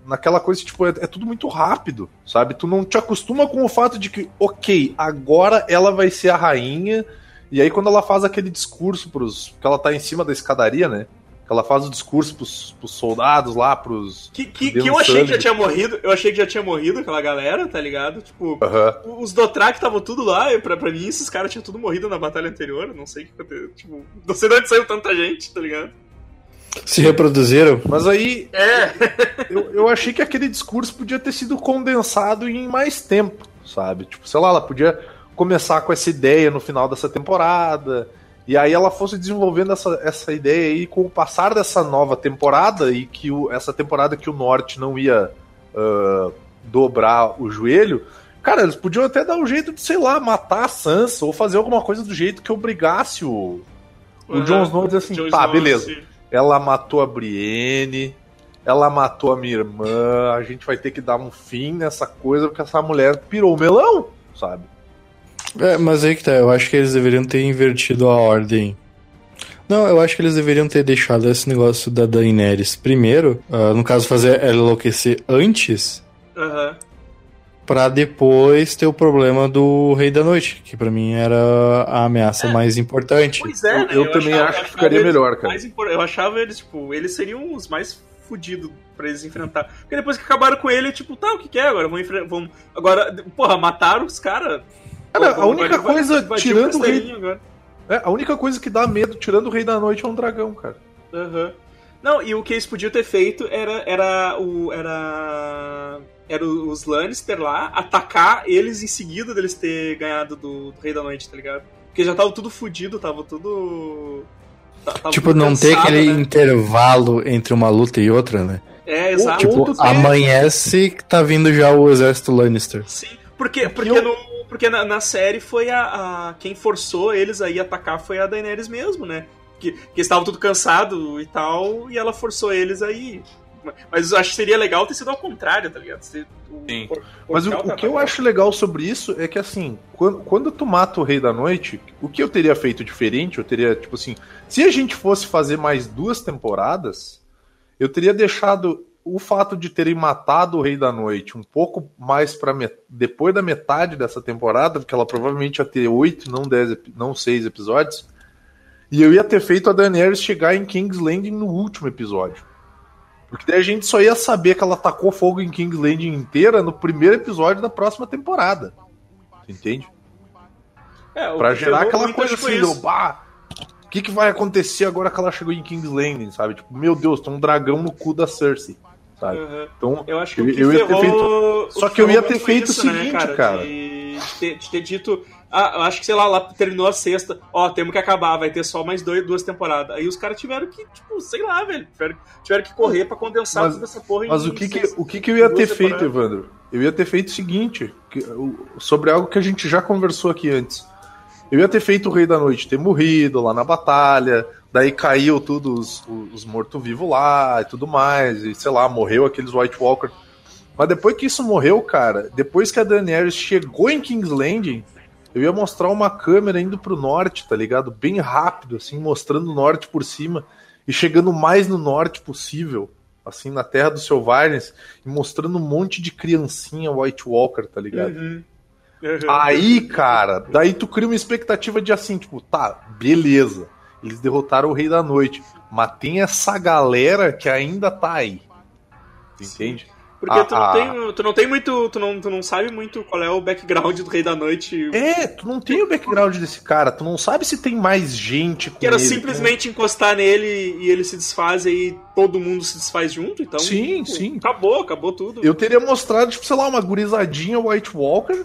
[SPEAKER 3] naquela coisa, tipo, é, é tudo muito rápido, sabe? Tu não te acostuma com o fato de que, ok, agora ela vai ser a rainha, e aí quando ela faz aquele discurso pros. que ela tá em cima da escadaria, né? Ela faz o discurso pros, pros soldados lá, pros.
[SPEAKER 2] Que, que, que eu achei que já tinha morrido. Eu achei que já tinha morrido aquela galera, tá ligado? Tipo,
[SPEAKER 3] Aham.
[SPEAKER 2] os Dothraki estavam tudo lá, e pra, pra mim esses caras tinham tudo morrido na batalha anterior. Não sei o que aconteceu. Tipo, não sei de onde saiu tanta gente, tá ligado?
[SPEAKER 4] Se reproduziram?
[SPEAKER 3] Mas aí
[SPEAKER 2] É.
[SPEAKER 3] eu, eu achei que aquele discurso podia ter sido condensado em mais tempo, sabe? Tipo, sei lá, ela podia começar com essa ideia no final dessa temporada, e aí ela fosse desenvolvendo essa, essa ideia aí com o passar dessa nova temporada, e que o, essa temporada que o Norte não ia ah, dobrar o joelho. Cara, eles podiam até dar um jeito de, sei lá, matar a Sansa, ou fazer alguma coisa do jeito que obrigasse o, o Jon Snow a dizer assim,
[SPEAKER 2] Jon
[SPEAKER 3] tá, beleza. ela matou a Brienne, ela matou a minha irmã, a gente vai ter que dar um fim nessa coisa porque essa mulher pirou o melão, sabe?
[SPEAKER 4] É, mas aí que tá, eu acho que eles deveriam ter invertido a ordem. Não, eu acho que eles deveriam ter deixado esse negócio da Daenerys primeiro, ah, no caso fazer ela enlouquecer antes,
[SPEAKER 2] Aham.
[SPEAKER 4] pra depois ter o problema do Rei da Noite, que pra mim era a ameaça mais importante.
[SPEAKER 2] Pois é, né?
[SPEAKER 3] Eu- eu também acho que
[SPEAKER 2] achava
[SPEAKER 3] ficaria melhor, cara.
[SPEAKER 2] mais impor- Eu achava eles, tipo, eles seriam os mais fudidos pra eles enfrentar. Porque depois que acabaram com ele, tipo, tá, o que que é agora? Vamos enfrentar. Vamos... Agora, porra, mataram os caras.
[SPEAKER 3] Cara, a única
[SPEAKER 2] vai- vai-
[SPEAKER 3] coisa,
[SPEAKER 2] vai-
[SPEAKER 3] tirando o rei, é, a única coisa que dá medo, tirando o rei da noite, é um dragão, cara.
[SPEAKER 2] Aham. Não, e o que eles podiam ter feito era era o era era os Lannister lá atacar eles em seguida deles ter ganhado do, do Rei da Noite, tá ligado? Porque já tava tudo fudido, tava tudo ta- tava
[SPEAKER 4] Tipo,
[SPEAKER 2] tudo
[SPEAKER 4] não ter
[SPEAKER 2] cansado,
[SPEAKER 4] aquele
[SPEAKER 2] né?
[SPEAKER 4] intervalo entre uma luta e outra, né?
[SPEAKER 2] É, exato.
[SPEAKER 3] Ou
[SPEAKER 4] Tipo, amanhece que tá vindo já o exército Lannister.
[SPEAKER 2] Sim, porque, porque,
[SPEAKER 3] eu-
[SPEAKER 2] no, porque na, na série foi a, a- Quem forçou eles a ir atacar foi a Daenerys mesmo, né? Que, que eles estavam tudo cansado e tal, e ela forçou eles a ir. Mas eu acho que seria legal ter sido ao contrário, tá ligado? Se o-
[SPEAKER 3] Sim.
[SPEAKER 2] por-
[SPEAKER 3] Mas o, o que eu acho legal sobre isso é que, assim, quando, quando tu mata o Rei da Noite, o que eu teria feito diferente, eu teria, tipo assim, se a gente fosse fazer mais duas temporadas, eu teria deixado o fato de terem matado o Rei da Noite um pouco mais para depois da metade dessa temporada, porque ela provavelmente ia ter oito, não dez, não seis episódios, e eu ia ter feito a Daenerys chegar em King's Landing no último episódio. Porque daí a gente só ia saber que ela tacou fogo em King's Landing inteira no primeiro episódio da próxima temporada. Entende?
[SPEAKER 2] É, o
[SPEAKER 3] Pra
[SPEAKER 2] que
[SPEAKER 3] gerar aquela coisa assim, do bah, o que, que vai acontecer agora que ela chegou em King's Landing, sabe? Tipo, meu Deus, tem um dragão no cu da Cersei, sabe?
[SPEAKER 2] Aham.
[SPEAKER 3] Então,
[SPEAKER 2] Eu acho que
[SPEAKER 3] Eu-
[SPEAKER 2] o que
[SPEAKER 3] eu ia ter
[SPEAKER 2] ferrou- o
[SPEAKER 3] Só que eu ia ter feito o
[SPEAKER 2] isso, né,
[SPEAKER 3] seguinte, cara.
[SPEAKER 2] De, de ter, de ter dito. Ah, eu acho que, sei lá, lá terminou a sexta. Ó, temos que acabar, vai ter só mais dois, duas temporadas. Aí os caras tiveram que, tipo, sei lá, velho. Tiveram, tiveram que correr pra condensar
[SPEAKER 3] Mas-
[SPEAKER 2] toda essa porra
[SPEAKER 3] Mas
[SPEAKER 2] em
[SPEAKER 3] o que, que, o que, que eu ia ter feito,
[SPEAKER 2] temporadas.
[SPEAKER 3] Evandro? Eu ia ter feito o seguinte, que- o- sobre algo que a gente já conversou aqui antes. Eu ia ter feito o Rei da Noite ter morrido lá na batalha, daí caiu tudo os, os mortos-vivos lá e tudo mais, e sei lá, morreu aqueles White Walker. Mas depois que isso morreu, cara, depois que a Daenerys chegou em King's Landing, eu ia mostrar uma câmera indo pro norte, tá ligado? Bem rápido, assim, mostrando o norte por cima e chegando mais no norte possível, assim, na terra dos selvagens, e mostrando um monte de criancinha White Walker, tá ligado?
[SPEAKER 2] Uhum.
[SPEAKER 3] Aí, cara, daí tu cria uma expectativa de assim, tipo, tá, beleza. Eles derrotaram o Rei da Noite. Mas tem essa galera que ainda tá aí. Entende?
[SPEAKER 2] Porque
[SPEAKER 3] Ah,
[SPEAKER 2] tu, não
[SPEAKER 3] ah.
[SPEAKER 2] tem, tu não tem muito. Tu não, tu não sabe muito qual é o background do Rei da Noite.
[SPEAKER 3] É, tu não tem o background desse cara, tu não sabe se tem mais gente com
[SPEAKER 2] Que era
[SPEAKER 3] ele.
[SPEAKER 2] simplesmente encostar nele e ele se desfaz e todo mundo se desfaz junto, então.
[SPEAKER 3] Sim,
[SPEAKER 2] tipo,
[SPEAKER 3] sim.
[SPEAKER 2] Acabou, acabou tudo.
[SPEAKER 3] Eu teria mostrado, tipo, sei lá, uma gurizadinha White Walker.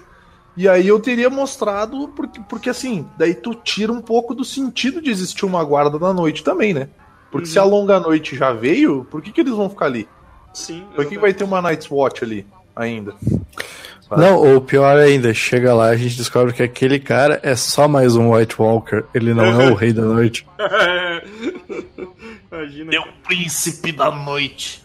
[SPEAKER 3] E aí eu teria mostrado, porque, porque assim, daí tu tira um pouco do sentido de existir uma guarda da noite também, né? Porque
[SPEAKER 2] Uhum.
[SPEAKER 3] se a longa noite já veio, por que, que eles vão ficar ali?
[SPEAKER 2] Sim.
[SPEAKER 3] Por que, que vai ter uma Night's Watch ali ainda?
[SPEAKER 4] Não, o pior ainda, chega lá a gente descobre que aquele cara é só mais um White Walker, ele não é o Rei da Noite.
[SPEAKER 2] Imagina.
[SPEAKER 3] É o príncipe da noite.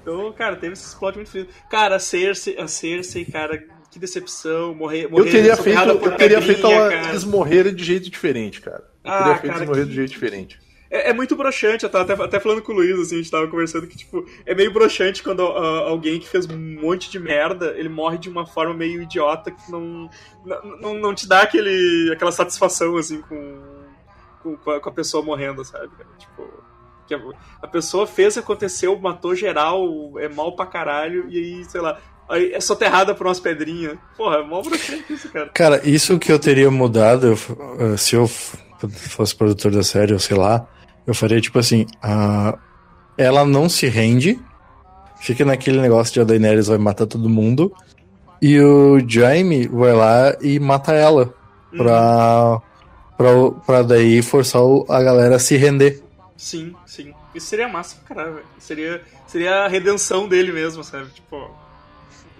[SPEAKER 2] Então, cara, teve esse plot muito frio. Cara, a Cersei, a Cersei, cara, que decepção. Morrer, morrer
[SPEAKER 3] Eu teria feito, eu teria feito eles morrerem de jeito diferente, cara. Eu
[SPEAKER 2] Ah,
[SPEAKER 3] teria feito
[SPEAKER 2] cara,
[SPEAKER 3] eles morrerem
[SPEAKER 2] que-
[SPEAKER 3] de jeito diferente.
[SPEAKER 2] É, é muito broxante, eu tava até, até falando com o Luiz, assim, a gente tava conversando que, tipo, é meio broxante quando ah, alguém que fez um monte de merda, ele morre de uma forma meio idiota que não, não, não, te dá aquele, aquela satisfação, assim, com, com, com a, pessoa morrendo, sabe? Tipo, que a, a pessoa fez, aconteceu, matou geral, é mal pra caralho, e aí, sei lá, aí é soterrada por umas pedrinhas. Porra, é mal broxante isso, cara.
[SPEAKER 4] Cara, isso que eu teria mudado, eh, se eu fosse produtor da série, ou sei lá, eu faria tipo assim, a... ela não se rende, fica naquele negócio de a Daenerys vai matar todo mundo, e o Jaime vai lá e mata ela, pra, pra, pra daí forçar a galera a se render.
[SPEAKER 2] Sim, sim. Isso seria massa pra caralho, velho. Seria, seria a redenção dele mesmo, sabe? Tipo.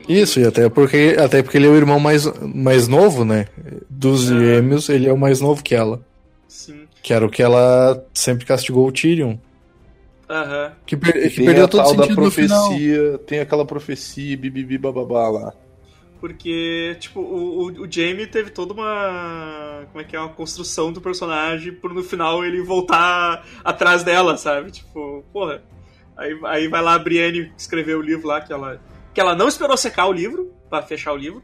[SPEAKER 4] Isso, e até porque, até porque ele é o irmão mais, mais novo, né? Dos
[SPEAKER 2] É.
[SPEAKER 4] gêmeos, ele é o mais novo que ela.
[SPEAKER 2] Sim.
[SPEAKER 4] Que era o que ela sempre castigou o Tyrion.
[SPEAKER 2] Aham.
[SPEAKER 4] Que, per- que perdeu
[SPEAKER 3] a
[SPEAKER 4] todo
[SPEAKER 3] tal da
[SPEAKER 4] sentido no final.
[SPEAKER 3] profecia, tem aquela profecia, bibibi bababá lá.
[SPEAKER 2] Porque, tipo, o, o, o Jamie teve toda uma. Como é que é? Uma construção do personagem por no final ele voltar atrás dela, sabe? Tipo, porra. Aí, aí vai lá a Brienne escrever o livro lá que ela. Que ela não esperou secar o livro pra fechar o livro.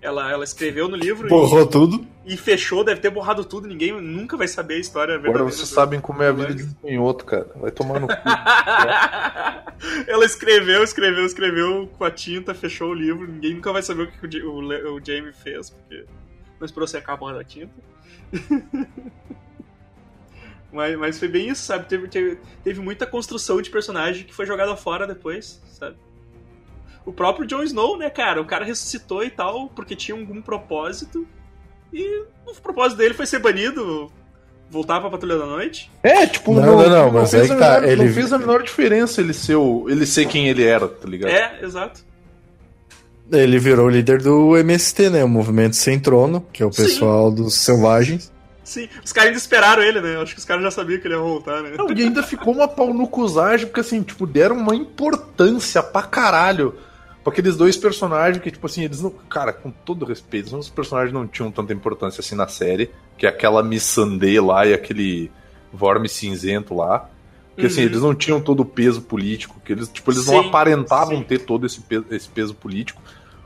[SPEAKER 2] Ela, ela escreveu no livro
[SPEAKER 4] Borrou tudo.
[SPEAKER 2] e, e fechou, deve ter borrado tudo, ninguém nunca vai saber a história
[SPEAKER 3] Agora
[SPEAKER 2] verdadeira
[SPEAKER 3] vocês
[SPEAKER 2] do-
[SPEAKER 3] sabem como é a vida de um canhoto, cara. Vai tomar no cu.
[SPEAKER 2] Ela escreveu, escreveu, escreveu com a tinta, fechou o livro. Ninguém nunca vai saber o que o, o, o Jamie fez, porque não esperou secar a porra da tinta. mas, mas foi bem isso, sabe? Teve, teve, teve muita construção de personagem que foi jogada fora depois, sabe? O próprio Jon Snow, né, cara? O cara ressuscitou e tal, porque tinha algum propósito. E o propósito dele foi ser banido, voltar pra Patrulha da Noite.
[SPEAKER 3] É, tipo,
[SPEAKER 4] Não, não, não, mas
[SPEAKER 3] fez
[SPEAKER 4] aí tá,
[SPEAKER 3] menor,
[SPEAKER 4] ele-
[SPEAKER 3] não fez a menor diferença ele ser, o, ele ser quem ele era, tá ligado?
[SPEAKER 2] É, exato.
[SPEAKER 4] Ele virou o líder do MST, né? O Movimento Sem Trono, que é o
[SPEAKER 2] Sim.
[SPEAKER 4] pessoal dos selvagens.
[SPEAKER 2] Sim, os caras ainda esperaram ele, né? Acho que os caras já sabiam que ele ia voltar, né?
[SPEAKER 3] Não, e ainda ficou uma pau no cusagem, porque assim, tipo, deram uma importância pra caralho pra aqueles dois personagens que, tipo assim, eles não. Cara, com todo respeito, os personagens não tinham tanta importância assim na série, que é aquela Missandei lá e aquele Vorme cinzento lá. Porque assim,
[SPEAKER 2] Uhum.
[SPEAKER 3] eles não tinham todo o peso político, que eles, tipo, eles
[SPEAKER 2] Sim,
[SPEAKER 3] não aparentavam
[SPEAKER 2] sim.
[SPEAKER 3] ter todo esse peso, esse peso político.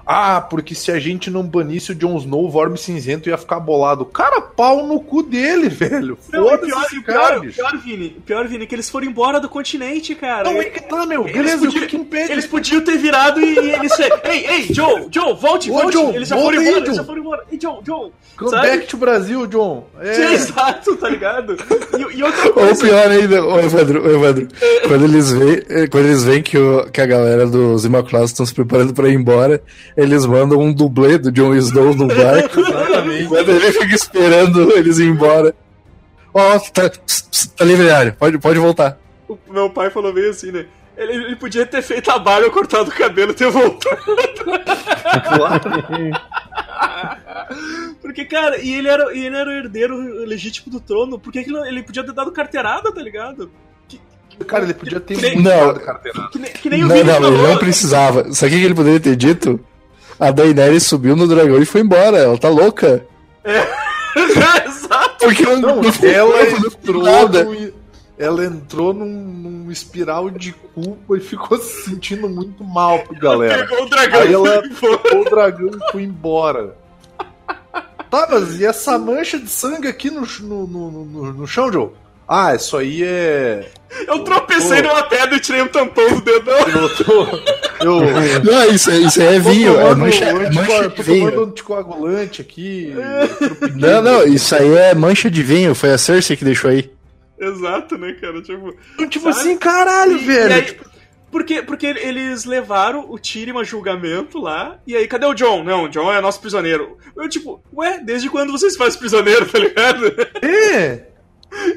[SPEAKER 3] Ah, porque se a gente não banisse o Jon Snow, o Vorme Cinzento ia ficar bolado. Cara, pau no cu dele, velho. Foda-se cara,
[SPEAKER 2] pior, pior, Vini, pior, Vini, que eles foram embora do continente, cara.
[SPEAKER 3] Não, é que tá, meu.
[SPEAKER 2] Eles
[SPEAKER 3] Beleza,
[SPEAKER 2] podiam-
[SPEAKER 3] o que, impede?
[SPEAKER 2] Eles podiam ter virado e, e eles. Ei, ei, Joe, Joe, volte,
[SPEAKER 3] Ô,
[SPEAKER 2] volte.
[SPEAKER 3] Joe,
[SPEAKER 2] eles já
[SPEAKER 3] volta
[SPEAKER 2] foram
[SPEAKER 3] aí,
[SPEAKER 2] embora, eles
[SPEAKER 3] Joe.
[SPEAKER 2] já foram embora. Ei, Joe, Joe.
[SPEAKER 3] Come
[SPEAKER 2] sabe?
[SPEAKER 3] back to Brasil, John. É.
[SPEAKER 2] Sim, exato, tá ligado? E, e outra
[SPEAKER 4] Ou
[SPEAKER 2] coisa.
[SPEAKER 4] pior ainda, ô Evandro, ô Evandro, quando eles veem, eh, quando eles veem que, o- que a galera dos Imaculados estão se preparando pra ir embora, eles mandam um dublê do Jon Snow no barco.
[SPEAKER 3] Exatamente.
[SPEAKER 4] Quando ele fica esperando eles ir embora. Ó, tá, pss, pss, tá livre área, pode, pode voltar.
[SPEAKER 2] O meu pai falou bem assim, né? Ele, ele podia ter feito a barba, cortado o cabelo e ter voltado. Porque Porque, cara, e ele era, e ele era o herdeiro legítimo do trono, por que que ele, podia ter dado carteirada, tá ligado?
[SPEAKER 3] Cara, ele podia ter
[SPEAKER 2] Que nem-
[SPEAKER 3] muito
[SPEAKER 4] Não.
[SPEAKER 3] dado carteirada.
[SPEAKER 2] Que nem, que nem o
[SPEAKER 4] Não,
[SPEAKER 2] Vini
[SPEAKER 4] não, ele não precisava. Sabe o que ele poderia ter dito? A Daenerys subiu no dragão e foi embora. Ela tá louca.
[SPEAKER 2] Exato.
[SPEAKER 4] Porque não,
[SPEAKER 3] Não,
[SPEAKER 4] não
[SPEAKER 3] ela entrou
[SPEAKER 4] nada.
[SPEAKER 3] num, ela entrou num, num espiral de culpa e ficou se sentindo muito mal pro galera.
[SPEAKER 2] Pegou o dragão
[SPEAKER 3] Aí ela
[SPEAKER 2] foi.
[SPEAKER 3] pegou o dragão e foi embora. Tá, mas e essa mancha de sangue aqui no, no, no, no, no chão, Joe? Ah, isso aí é.
[SPEAKER 2] Eu tropecei
[SPEAKER 3] Pô.
[SPEAKER 2] numa pedra e tirei um tampão do dedão.
[SPEAKER 3] Eu tô. Eu.
[SPEAKER 4] Não, isso, é- isso aí é
[SPEAKER 3] tô
[SPEAKER 4] vinho. É
[SPEAKER 3] tomando
[SPEAKER 4] mancha,
[SPEAKER 3] anticoa-
[SPEAKER 4] mancha
[SPEAKER 3] tô
[SPEAKER 4] de vinho.
[SPEAKER 3] tomando anticoagulante aqui.
[SPEAKER 4] Não, não, isso aí é mancha de vinho. Foi a Cersei que deixou aí.
[SPEAKER 2] Exato, né, cara? Tipo,
[SPEAKER 3] Tipo
[SPEAKER 2] Sabe?
[SPEAKER 3] assim, caralho,
[SPEAKER 2] E-
[SPEAKER 3] velho.
[SPEAKER 2] e aí,
[SPEAKER 3] Tipo,
[SPEAKER 2] porque, porque eles levaram o Tyrion a julgamento lá, e aí, cadê o John? Não, o John é nosso prisioneiro. Eu, tipo, ué, desde quando vocês fazem prisioneiro, tá ligado?
[SPEAKER 3] é.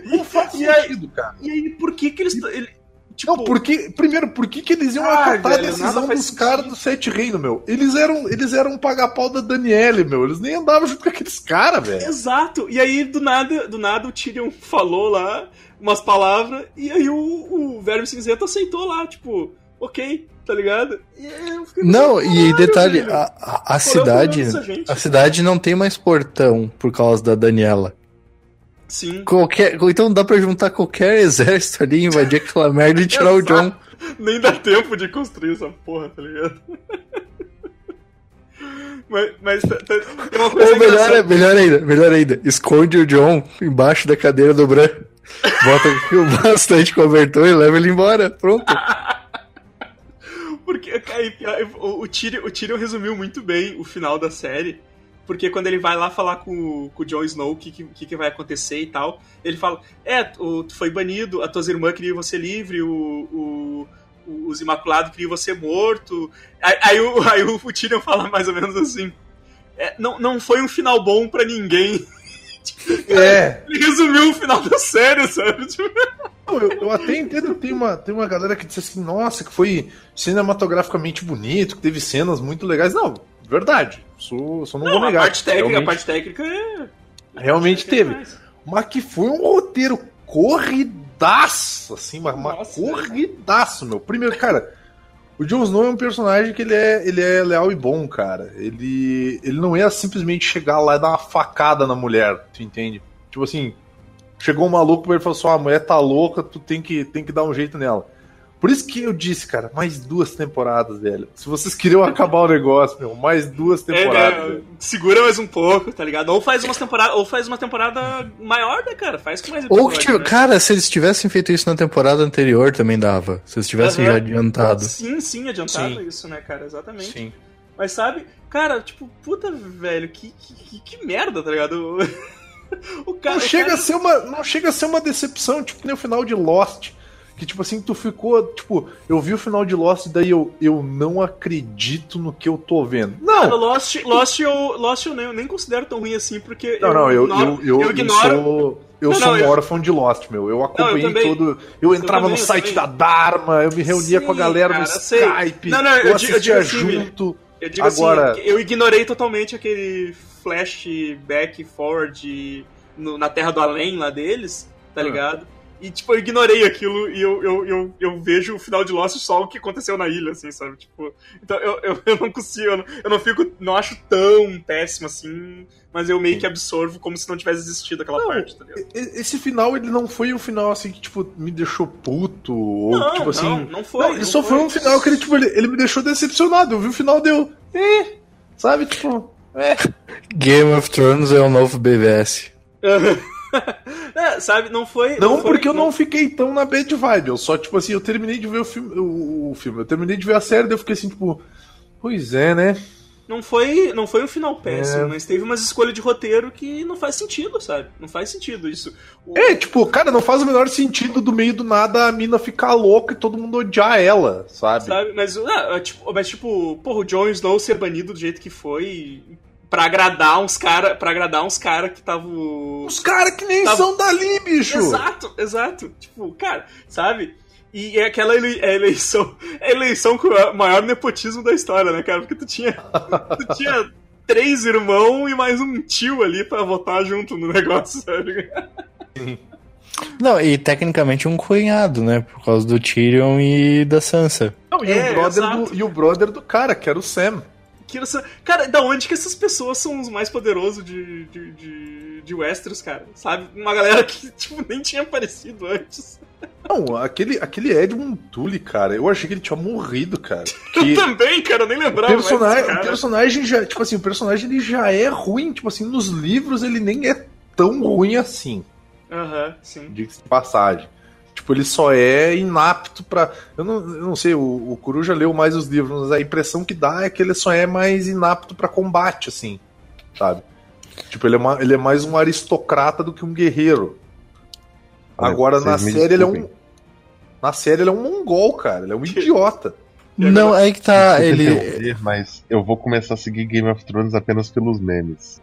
[SPEAKER 3] Não faz
[SPEAKER 2] E aí-
[SPEAKER 3] sentido, cara.
[SPEAKER 2] E aí, por que que eles... Ele, tipo,
[SPEAKER 3] Não, porque, primeiro, por que, que eles iam
[SPEAKER 2] Ai,
[SPEAKER 3] acatar a
[SPEAKER 2] velho, nada
[SPEAKER 3] decisão dos caras do Sete Reinos, meu? Eles eram, eles eram um paga-pau da Daniele, meu. Eles nem andavam junto com aqueles caras, velho.
[SPEAKER 2] Exato. E aí, do nada, do nada, o Tyrion falou lá umas palavras, e aí o, o Verme Cinzento aceitou lá, tipo, ok, tá ligado? E aí eu fiquei
[SPEAKER 4] Não, e detalhe, a, a, a
[SPEAKER 2] é
[SPEAKER 4] cidade. A cidade não tem mais portão por causa da Daniela.
[SPEAKER 2] Sim,
[SPEAKER 4] Qualquer, então dá pra juntar qualquer exército ali, invadir aquela merda e tirar o John.
[SPEAKER 2] nem dá tempo de construir essa porra, tá ligado? mas, mas tá- tá- tem uma coisa
[SPEAKER 4] Ou melhor,
[SPEAKER 2] engraçada.
[SPEAKER 4] melhor ainda, melhor ainda, esconde o John embaixo da cadeira do Bran. Bota bastante cobertor e leva ele embora. Pronto.
[SPEAKER 2] Porque aí, o, o Tyrion resumiu muito bem o final da série. Porque quando ele vai lá falar com, o- com o Jon Snow o que, que, que vai acontecer e tal, ele fala: É, tu, tu foi banido, as tuas irmãs queriam você livre, o, o- os Imaculados queriam você morto. Aí, aí o, aí o Tyrion fala mais ou menos assim: "É, não, não foi um final bom pra ninguém.
[SPEAKER 3] É.
[SPEAKER 2] Ele resumiu o final da série, sabe? Tipo,
[SPEAKER 3] Eu, eu até entendo, tem uma, tem uma galera que disse assim, nossa, que foi cinematograficamente bonito, que teve cenas muito legais. Não, verdade. Isso, isso não,
[SPEAKER 2] não,
[SPEAKER 3] vou
[SPEAKER 2] a
[SPEAKER 3] negar.
[SPEAKER 2] parte técnica, a
[SPEAKER 3] realmente,
[SPEAKER 2] parte técnica é.
[SPEAKER 3] realmente
[SPEAKER 2] é
[SPEAKER 3] teve.
[SPEAKER 2] demais.
[SPEAKER 3] Mas que foi um roteiro corridaço, assim, mas, mas
[SPEAKER 2] Nossa,
[SPEAKER 3] corridaço, meu. Primeiro, cara, o Jon Snow é um personagem que ele é, ele é leal e bom, cara. Ele, ele não ia simplesmente chegar lá e dar uma facada na mulher, tu entende? Tipo assim, chegou um maluco pra ele e falou assim: "Ó, a mulher tá louca, tu tem que, tem que dar um jeito nela. Por isso que eu disse, cara, mais duas temporadas, velho. Se vocês queriam acabar o negócio, meu, mais duas temporadas.
[SPEAKER 2] É, né, segura mais um pouco, tá ligado? Ou faz uma temporada, ou faz uma temporada maior, né, cara? Faz com mais
[SPEAKER 4] Ou que, tipo,
[SPEAKER 2] né?
[SPEAKER 4] cara, se eles tivessem feito isso na temporada anterior também dava. Se eles tivessem
[SPEAKER 2] Aham.
[SPEAKER 4] já adiantado.
[SPEAKER 2] Sim, sim, adiantado
[SPEAKER 3] Sim.
[SPEAKER 2] isso, né, cara? Exatamente.
[SPEAKER 3] Sim.
[SPEAKER 2] Mas sabe, cara, tipo, puta, velho, que, que, que- merda, tá ligado? O, cara.
[SPEAKER 3] Não chega,
[SPEAKER 2] cara-
[SPEAKER 3] a ser uma, não chega a ser uma decepção, tipo, nem o final de Lost. Que, tipo assim, tu ficou. Tipo, eu vi o final de Lost e daí eu, eu não acredito no que eu tô vendo.
[SPEAKER 2] Cara,
[SPEAKER 3] Não!
[SPEAKER 2] Lost, Lost, eu, Lost eu nem, eu nem considero tão ruim assim, porque.
[SPEAKER 3] Não, não, eu,
[SPEAKER 2] ignoro-
[SPEAKER 3] eu, eu, eu
[SPEAKER 2] ignoro.
[SPEAKER 3] sou. Eu
[SPEAKER 2] Não,
[SPEAKER 3] sou
[SPEAKER 2] não,
[SPEAKER 3] um
[SPEAKER 2] eu-
[SPEAKER 3] órfão de Lost, meu. Eu acompanhei
[SPEAKER 2] também.
[SPEAKER 3] todo. Eu entrava
[SPEAKER 2] também,
[SPEAKER 3] no
[SPEAKER 2] eu
[SPEAKER 3] site da Dharma, eu me reunia
[SPEAKER 2] Sim,
[SPEAKER 3] com a galera no
[SPEAKER 2] cara, sei.
[SPEAKER 3] Skype.
[SPEAKER 2] Não, não, eu
[SPEAKER 3] eu
[SPEAKER 2] eu
[SPEAKER 3] assistia
[SPEAKER 2] digo assim,
[SPEAKER 3] junto.
[SPEAKER 2] Eu digo
[SPEAKER 3] Agora-
[SPEAKER 2] assim, eu ignorei totalmente aquele flashback forward no- na Terra do Além lá deles, tá
[SPEAKER 3] Ah.
[SPEAKER 2] E, tipo, eu ignorei aquilo e eu, eu, eu, eu vejo o final de Lost só o que aconteceu na ilha, assim, sabe? Tipo, então eu, eu, eu não consigo, eu não, eu não fico, não acho tão péssimo assim, mas eu meio que absorvo como se não tivesse existido aquela
[SPEAKER 3] Não,
[SPEAKER 2] parte, tá ligado?
[SPEAKER 3] Esse final, ele não foi um final assim que, tipo, me deixou puto. Ou,
[SPEAKER 2] Não,
[SPEAKER 3] tipo assim.
[SPEAKER 2] não, não foi.
[SPEAKER 3] Não, ele
[SPEAKER 2] não
[SPEAKER 3] só foi um final que ele, tipo, ele, ele me deixou decepcionado. Eu vi o final deu. Eh, sabe, tipo. É.
[SPEAKER 4] Game of Thrones é o novo BVS.
[SPEAKER 2] É, sabe, não foi.
[SPEAKER 3] Não,
[SPEAKER 2] foi-
[SPEAKER 3] porque eu não fiquei tão na bad vibe. Eu só, tipo assim, eu terminei de ver o filme. O, o filme. Eu terminei de ver a série, daí eu fiquei assim, tipo. Pois é, né?
[SPEAKER 2] Não foi, não foi um final péssimo,
[SPEAKER 3] É.
[SPEAKER 2] mas teve umas escolhas de roteiro que não faz sentido, sabe? Não faz sentido isso. O-
[SPEAKER 3] É, tipo, cara, não faz o menor sentido do meio do nada a mina ficar louca e todo mundo odiar ela, sabe?
[SPEAKER 2] Sabe? Mas, ah, é, tipo, mas, tipo, porra, o Jon Snow ser banido do jeito que foi pra agradar uns cara, para agradar uns cara que estavam
[SPEAKER 3] Os caras que nem
[SPEAKER 2] Tá-
[SPEAKER 3] são dali, bicho!
[SPEAKER 2] Exato, exato. Tipo, cara, sabe? E é aquela ele- é a eleição, é eleição com o maior nepotismo da história, né, cara? Porque tu tinha, tu tinha três irmãos e mais um tio ali pra votar junto no negócio, sabe?
[SPEAKER 4] Não, e tecnicamente um cunhado, né? Por causa do Tyrion e da Sansa.
[SPEAKER 3] Não, e,
[SPEAKER 2] É,
[SPEAKER 3] o brother
[SPEAKER 2] exato.
[SPEAKER 3] do, e o brother do cara, que era o Sam.
[SPEAKER 2] Essa- Cara, da onde que essas pessoas são os mais poderosos de, de, de, de Westeros, cara? Sabe? Uma galera que, tipo, nem tinha aparecido antes.
[SPEAKER 3] Não, aquele, aquele Edmund Tully, cara, eu achei que ele tinha morrido, cara.
[SPEAKER 2] Eu
[SPEAKER 3] Que
[SPEAKER 2] também, cara, eu nem
[SPEAKER 3] o
[SPEAKER 2] lembrava mais
[SPEAKER 3] personagem,
[SPEAKER 2] desse
[SPEAKER 3] o personagem já, tipo assim, o personagem ele já é ruim, tipo assim, nos livros ele nem é tão ruim assim,
[SPEAKER 2] Aham, sim.
[SPEAKER 3] diga-se de passagem. Tipo, ele só é inapto pra. Eu não, eu não sei, o, o Coruja leu mais os livros, mas a impressão que dá é que ele só é mais inapto pra combate, assim, sabe? Tipo, ele é, ma- ele é mais um aristocrata do que um guerreiro.
[SPEAKER 6] Olha,
[SPEAKER 3] Agora, na série, ele é um. Na série, ele é um mongol, cara. Ele é um idiota.
[SPEAKER 4] Não, é que tá. Ele.
[SPEAKER 6] Mas eu vou começar a seguir Game of Thrones apenas pelos memes.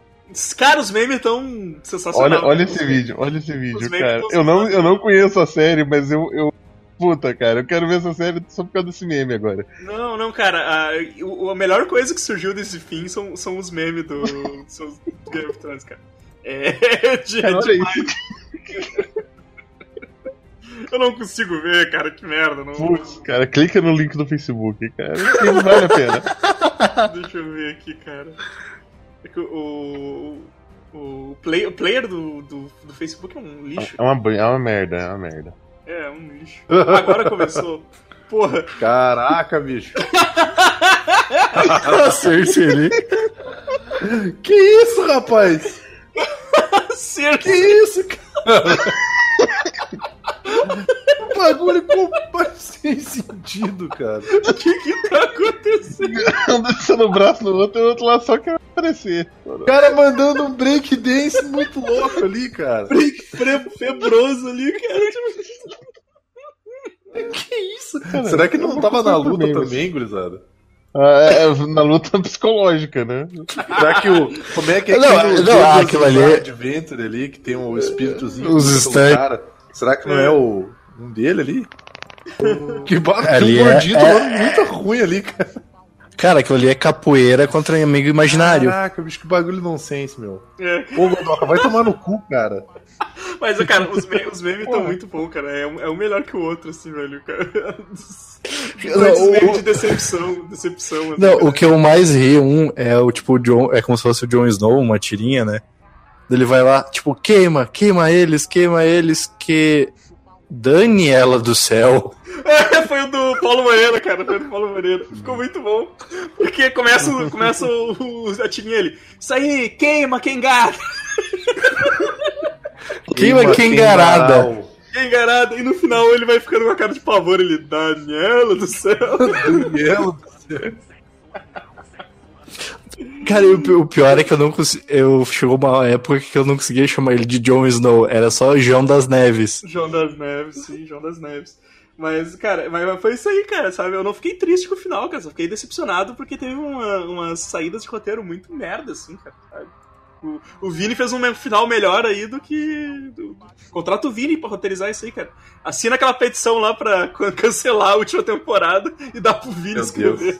[SPEAKER 2] Cara, os memes tão sensacionais.
[SPEAKER 6] Olha, olha esse vídeo, olha esse vídeo, cara. Eu não, eu não conheço a série, mas eu, eu. Puta, cara, eu quero ver essa série só por causa desse meme agora.
[SPEAKER 2] Não, não, cara. A, a melhor coisa que surgiu desse fim são, são os memes do, são os Game of Thrones, cara. É, de,
[SPEAKER 6] Cara, olha
[SPEAKER 2] demais.
[SPEAKER 6] isso.
[SPEAKER 2] Eu não consigo ver, cara, que merda. Não,
[SPEAKER 6] Putz, cara, clica no link do Facebook, cara. Não vale a pena.
[SPEAKER 2] Deixa eu ver aqui, cara. É que o, o, o, play, o player do, do, do Facebook é um lixo.
[SPEAKER 6] É uma, é uma merda, é uma merda.
[SPEAKER 2] É, um lixo. Agora começou. Porra,
[SPEAKER 3] Caraca, bicho.
[SPEAKER 4] A Cersei ali.
[SPEAKER 3] Que isso, rapaz?
[SPEAKER 2] certo.
[SPEAKER 3] Que isso, cara? O bagulho completamente sem sentido, cara.
[SPEAKER 2] O que que tá acontecendo?
[SPEAKER 6] Um descendo o braço no outro e o outro lá só quer aparecer.
[SPEAKER 3] O cara mandando um break dance muito louco ali, cara.
[SPEAKER 2] Fre- Febroso ali, cara.
[SPEAKER 3] Que isso, cara? Será que não tava na luta
[SPEAKER 6] Memes.
[SPEAKER 3] também, gurizada?
[SPEAKER 6] Ah, é, na luta psicológica, né?
[SPEAKER 3] Será que o. Como é que é
[SPEAKER 4] Não,
[SPEAKER 3] aquele
[SPEAKER 4] não,
[SPEAKER 3] Jojo's
[SPEAKER 4] aquilo ali é-
[SPEAKER 3] Adventure ali, que tem o espíritozinho
[SPEAKER 4] Os
[SPEAKER 3] cara? Será que não é o. um dele ali? Que bate
[SPEAKER 4] Ali
[SPEAKER 3] um
[SPEAKER 4] é-
[SPEAKER 3] gordinho
[SPEAKER 4] é-
[SPEAKER 3] tomando muito ruim ali, cara.
[SPEAKER 4] Cara, aquilo ali é capoeira contra amigo imaginário.
[SPEAKER 3] Caraca, bicho, que bagulho nonsense, meu.
[SPEAKER 2] É.
[SPEAKER 3] Ô, Godoka, vai tomar no cu, cara.
[SPEAKER 2] Mas, cara, os, me os memes estão muito bons, cara. É um, é um melhor que o outro, assim, velho, cara. Dois
[SPEAKER 4] o-
[SPEAKER 2] memes de decepção, decepção. assim,
[SPEAKER 4] Não,
[SPEAKER 2] cara.
[SPEAKER 4] o que eu mais ri, um, é o tipo, o John, é como se fosse o Jon Snow, uma tirinha, né? Ele vai lá, tipo, queima, queima eles, queima eles, que. Dane ela do céu.
[SPEAKER 2] É, foi o do Paulo Moreira, cara. Foi o do Paulo Moreira. Ficou muito bom. Porque começa, o- começa o, o, a tirinha ele. Isso aí, queima quem gata.
[SPEAKER 4] Queima quem
[SPEAKER 3] garal.
[SPEAKER 2] Quem engarada. E no final ele vai ficando com a cara de pavor. Ele, Daniela do céu.
[SPEAKER 3] Daniel do céu.
[SPEAKER 4] Cara, o, pi- o pior é que eu não consegui. Eu chegou uma época que eu não conseguia chamar ele de Jon Snow, era só João das Neves.
[SPEAKER 2] João das Neves, sim, João das Neves. Mas, cara, mas mas foi isso aí, cara, sabe? Eu não fiquei triste com o final, cara. Só fiquei decepcionado porque teve uma, umas saídas de roteiro muito merda, assim, cara. sabe? O, o Vini fez um final melhor aí do que. do- contrata o Vini pra roteirizar isso aí, cara. Assina aquela petição lá pra can- cancelar a última temporada e dá pro Vini
[SPEAKER 3] Meu
[SPEAKER 2] escrever.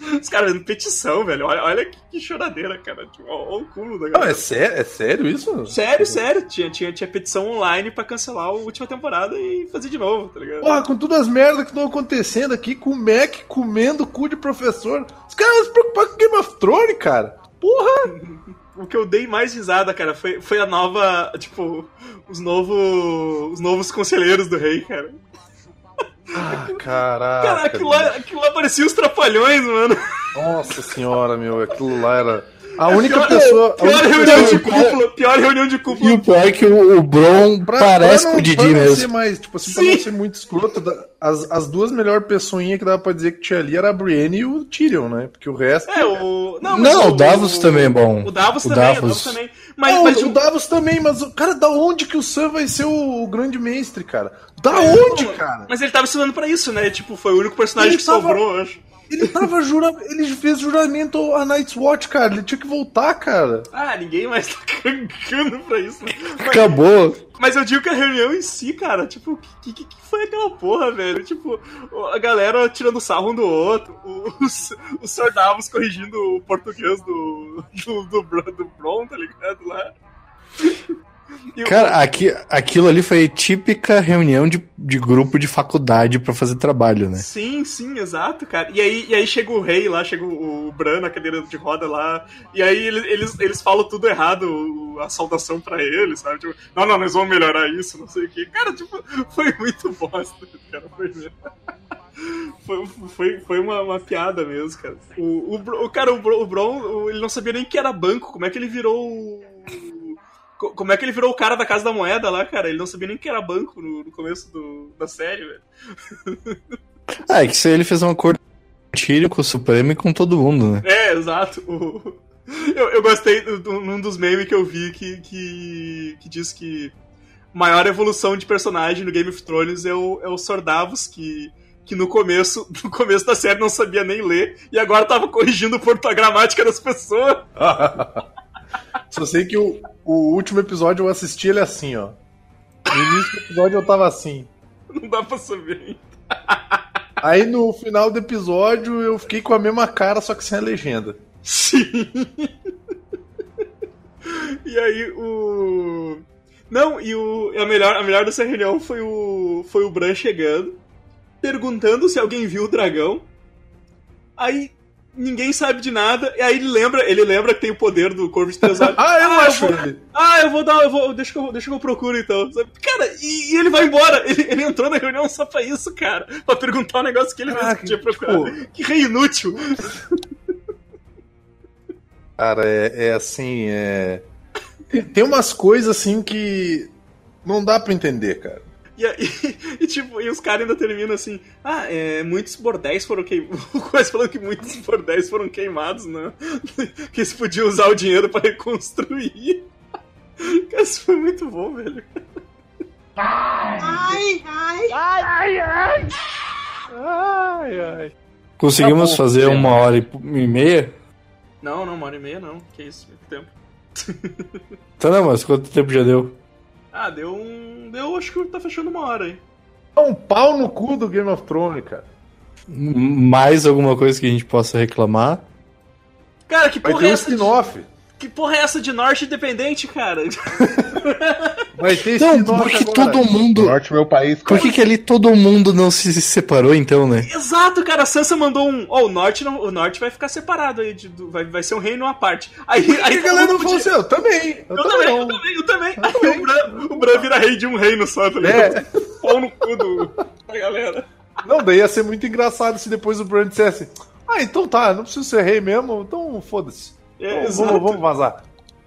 [SPEAKER 2] Os caras fazendo petição, velho. Olha, olha que, que choradeira, cara. Tipo, ó o cúmulo da
[SPEAKER 3] Não,
[SPEAKER 2] galera.
[SPEAKER 3] é sério, é sério isso?
[SPEAKER 2] Sério, sério. Tinha, tinha, tinha petição online pra cancelar a última temporada e fazer de novo, tá ligado?
[SPEAKER 3] Porra, com todas as merdas que estão acontecendo aqui, com o Mac comendo o cu de professor. Os caras vão se preocupar com Game of Thrones, cara. Porra!
[SPEAKER 2] O que eu dei mais risada, cara, foi, foi a nova. Tipo, os novos. Os novos conselheiros do rei, cara.
[SPEAKER 3] Ah, caraca.
[SPEAKER 2] Cara, aquilo lá, aquilo lá parecia os trapalhões, mano.
[SPEAKER 3] Nossa senhora, meu, aquilo lá era. A única
[SPEAKER 2] pior,
[SPEAKER 3] pessoa.
[SPEAKER 2] Pior
[SPEAKER 3] única
[SPEAKER 2] reunião de
[SPEAKER 3] pessoa-
[SPEAKER 2] cúpula, pior reunião de
[SPEAKER 4] E
[SPEAKER 2] cúpula.
[SPEAKER 4] o pior é que o, o Bron
[SPEAKER 3] Pra,
[SPEAKER 4] parece
[SPEAKER 3] pra
[SPEAKER 4] com
[SPEAKER 3] não,
[SPEAKER 4] o Didi
[SPEAKER 3] pra não
[SPEAKER 4] mesmo.
[SPEAKER 3] ser mais, tipo assim, pra
[SPEAKER 2] Sim.
[SPEAKER 3] não ser muito escroto, as, as duas melhores pessoinhas que dava pra dizer que tinha ali era a Brienne e o Tyrion, né? Porque o resto.
[SPEAKER 2] É, o. Não,
[SPEAKER 4] Não, o Davos também é bom.
[SPEAKER 2] O Davos
[SPEAKER 4] O
[SPEAKER 2] também,
[SPEAKER 4] Davos.
[SPEAKER 2] o Davos também. Mas,
[SPEAKER 3] Não,
[SPEAKER 2] mas
[SPEAKER 3] o
[SPEAKER 2] o-
[SPEAKER 3] Davos também, mas, o- cara, da onde que o Sam vai ser o, o grande mestre, cara? Da onde, cara?
[SPEAKER 2] Mas ele tava ensinando pra isso, né? Tipo, foi o único personagem
[SPEAKER 3] Ele
[SPEAKER 2] que
[SPEAKER 3] tava-
[SPEAKER 2] sobrou, eu acho.
[SPEAKER 3] Ele tava jura... Ele fez juramento a Night's Watch, cara. Ele tinha que voltar, cara.
[SPEAKER 2] Ah, ninguém mais tá cagando pra isso. Mas,
[SPEAKER 4] Acabou.
[SPEAKER 2] mas eu digo que a reunião em si, cara, tipo, o que, que, que foi aquela porra, velho? Tipo, a galera tirando sarro um do outro, os, os Sr. Davos corrigindo o português do, do, do, Bron- do Bron, tá ligado? Lá.
[SPEAKER 4] Cara, aqui, aquilo ali foi típica reunião de, de grupo de faculdade pra fazer trabalho, né?
[SPEAKER 2] Sim, sim, exato, cara. E aí, e aí chega o rei lá, chega o, o Bran na cadeira de roda lá, e aí ele- eles, eles falam tudo errado, a saudação pra ele, sabe? Tipo, não, não, nós vamos melhorar isso, não sei o quê. Cara, tipo, foi muito bosta, cara. Foi mesmo. Foi, foi, foi uma, uma piada mesmo, cara. O, o, o cara, o, o Bron, ele não sabia nem que era banco. Como é que ele virou Como é que ele virou o cara da Casa da Moeda lá, cara? Ele não sabia nem que era banco no, no começo do, da série, velho.
[SPEAKER 4] Ah, é que isso aí ele fez um acordo com o Tyrion, com o Supremo e com todo mundo, né?
[SPEAKER 2] É, exato. Eu, eu gostei num dos memes que eu vi que, que, que diz que a maior evolução de personagem no Game of Thrones é o, é o Sr. Davos, que, que no começo no começo da série não sabia nem ler e agora tava corrigindo a gramática das pessoas.
[SPEAKER 3] Só sei que o, o último episódio eu assisti ele assim, ó. No início do episódio eu tava assim.
[SPEAKER 2] Não dá pra saber.
[SPEAKER 3] Aí no final do episódio eu fiquei com a mesma cara, só que sem a legenda.
[SPEAKER 2] Sim. e aí o. Não, e o. A melhor, a melhor dessa reunião foi o. Foi o Bran chegando, perguntando se alguém viu o dragão. Aí ninguém sabe de nada. E aí ele lembra, ele lembra que tem o poder do Corvo de Três Olhos.
[SPEAKER 3] Ah, eu acho
[SPEAKER 2] vou,
[SPEAKER 3] ele.
[SPEAKER 2] ah, eu vou dar. Eu vou, deixa, que eu, deixa que eu procuro então. Cara, e, e ele vai embora. Ele, ele entrou na reunião só pra isso, cara. Pra perguntar um negócio que ele mesmo
[SPEAKER 3] Caraca,
[SPEAKER 2] tinha procurado.
[SPEAKER 3] tipo-
[SPEAKER 2] Que rei inútil.
[SPEAKER 3] Cara, é, é assim, é. Tem, tem umas coisas assim que não dá pra entender, cara.
[SPEAKER 2] E, aí- e, tipo, e os caras ainda terminam assim: ah, é, muitos bordéis foram queimados. O Quase falando que muitos bordéis foram queimados, né? que eles podiam usar o dinheiro pra reconstruir. Cara, isso foi muito bom, velho.
[SPEAKER 4] Conseguimos
[SPEAKER 3] Tá bom,
[SPEAKER 4] fazer uma hora e e meia?
[SPEAKER 2] Não, não, uma hora e meia não. Que isso, muito tempo.
[SPEAKER 4] Tá não, mas quanto tempo já deu?
[SPEAKER 2] Ah, deu um. Deu, acho que tá fechando uma hora aí.
[SPEAKER 3] É um pau no cu do Game of Thrones, cara.
[SPEAKER 4] Mais alguma coisa que a gente possa reclamar?
[SPEAKER 2] Cara, que
[SPEAKER 3] Vai
[SPEAKER 2] porra
[SPEAKER 3] ter
[SPEAKER 2] é
[SPEAKER 3] um
[SPEAKER 2] essa? De, que porra é essa de norte independente, cara?
[SPEAKER 3] Vai ter
[SPEAKER 4] Não,
[SPEAKER 3] spin-off
[SPEAKER 4] porque
[SPEAKER 3] agora.
[SPEAKER 4] todo mundo.
[SPEAKER 6] Norte, meu país,
[SPEAKER 4] Por
[SPEAKER 6] cara.
[SPEAKER 4] que, que ali todo mundo não se separou então, né?
[SPEAKER 2] Exato, cara. A Sansa mandou um. Ó, o norte não, o norte vai ficar separado aí. de- vai, vai ser um reino à parte. Aí, aí
[SPEAKER 3] E a galera não falou assim, eu também. Eu,
[SPEAKER 2] Eu também, eu também, eu também. Aí o Bran, o Bran vira rei de um reino só, tá ligado?
[SPEAKER 3] É.
[SPEAKER 2] Pau no cu do, da galera.
[SPEAKER 3] Não, daí ia ser muito engraçado se depois o Bran dissesse: Ah, então tá, não preciso ser rei mesmo, então foda-se.
[SPEAKER 2] É,
[SPEAKER 3] Então, vamos, vamos vazar.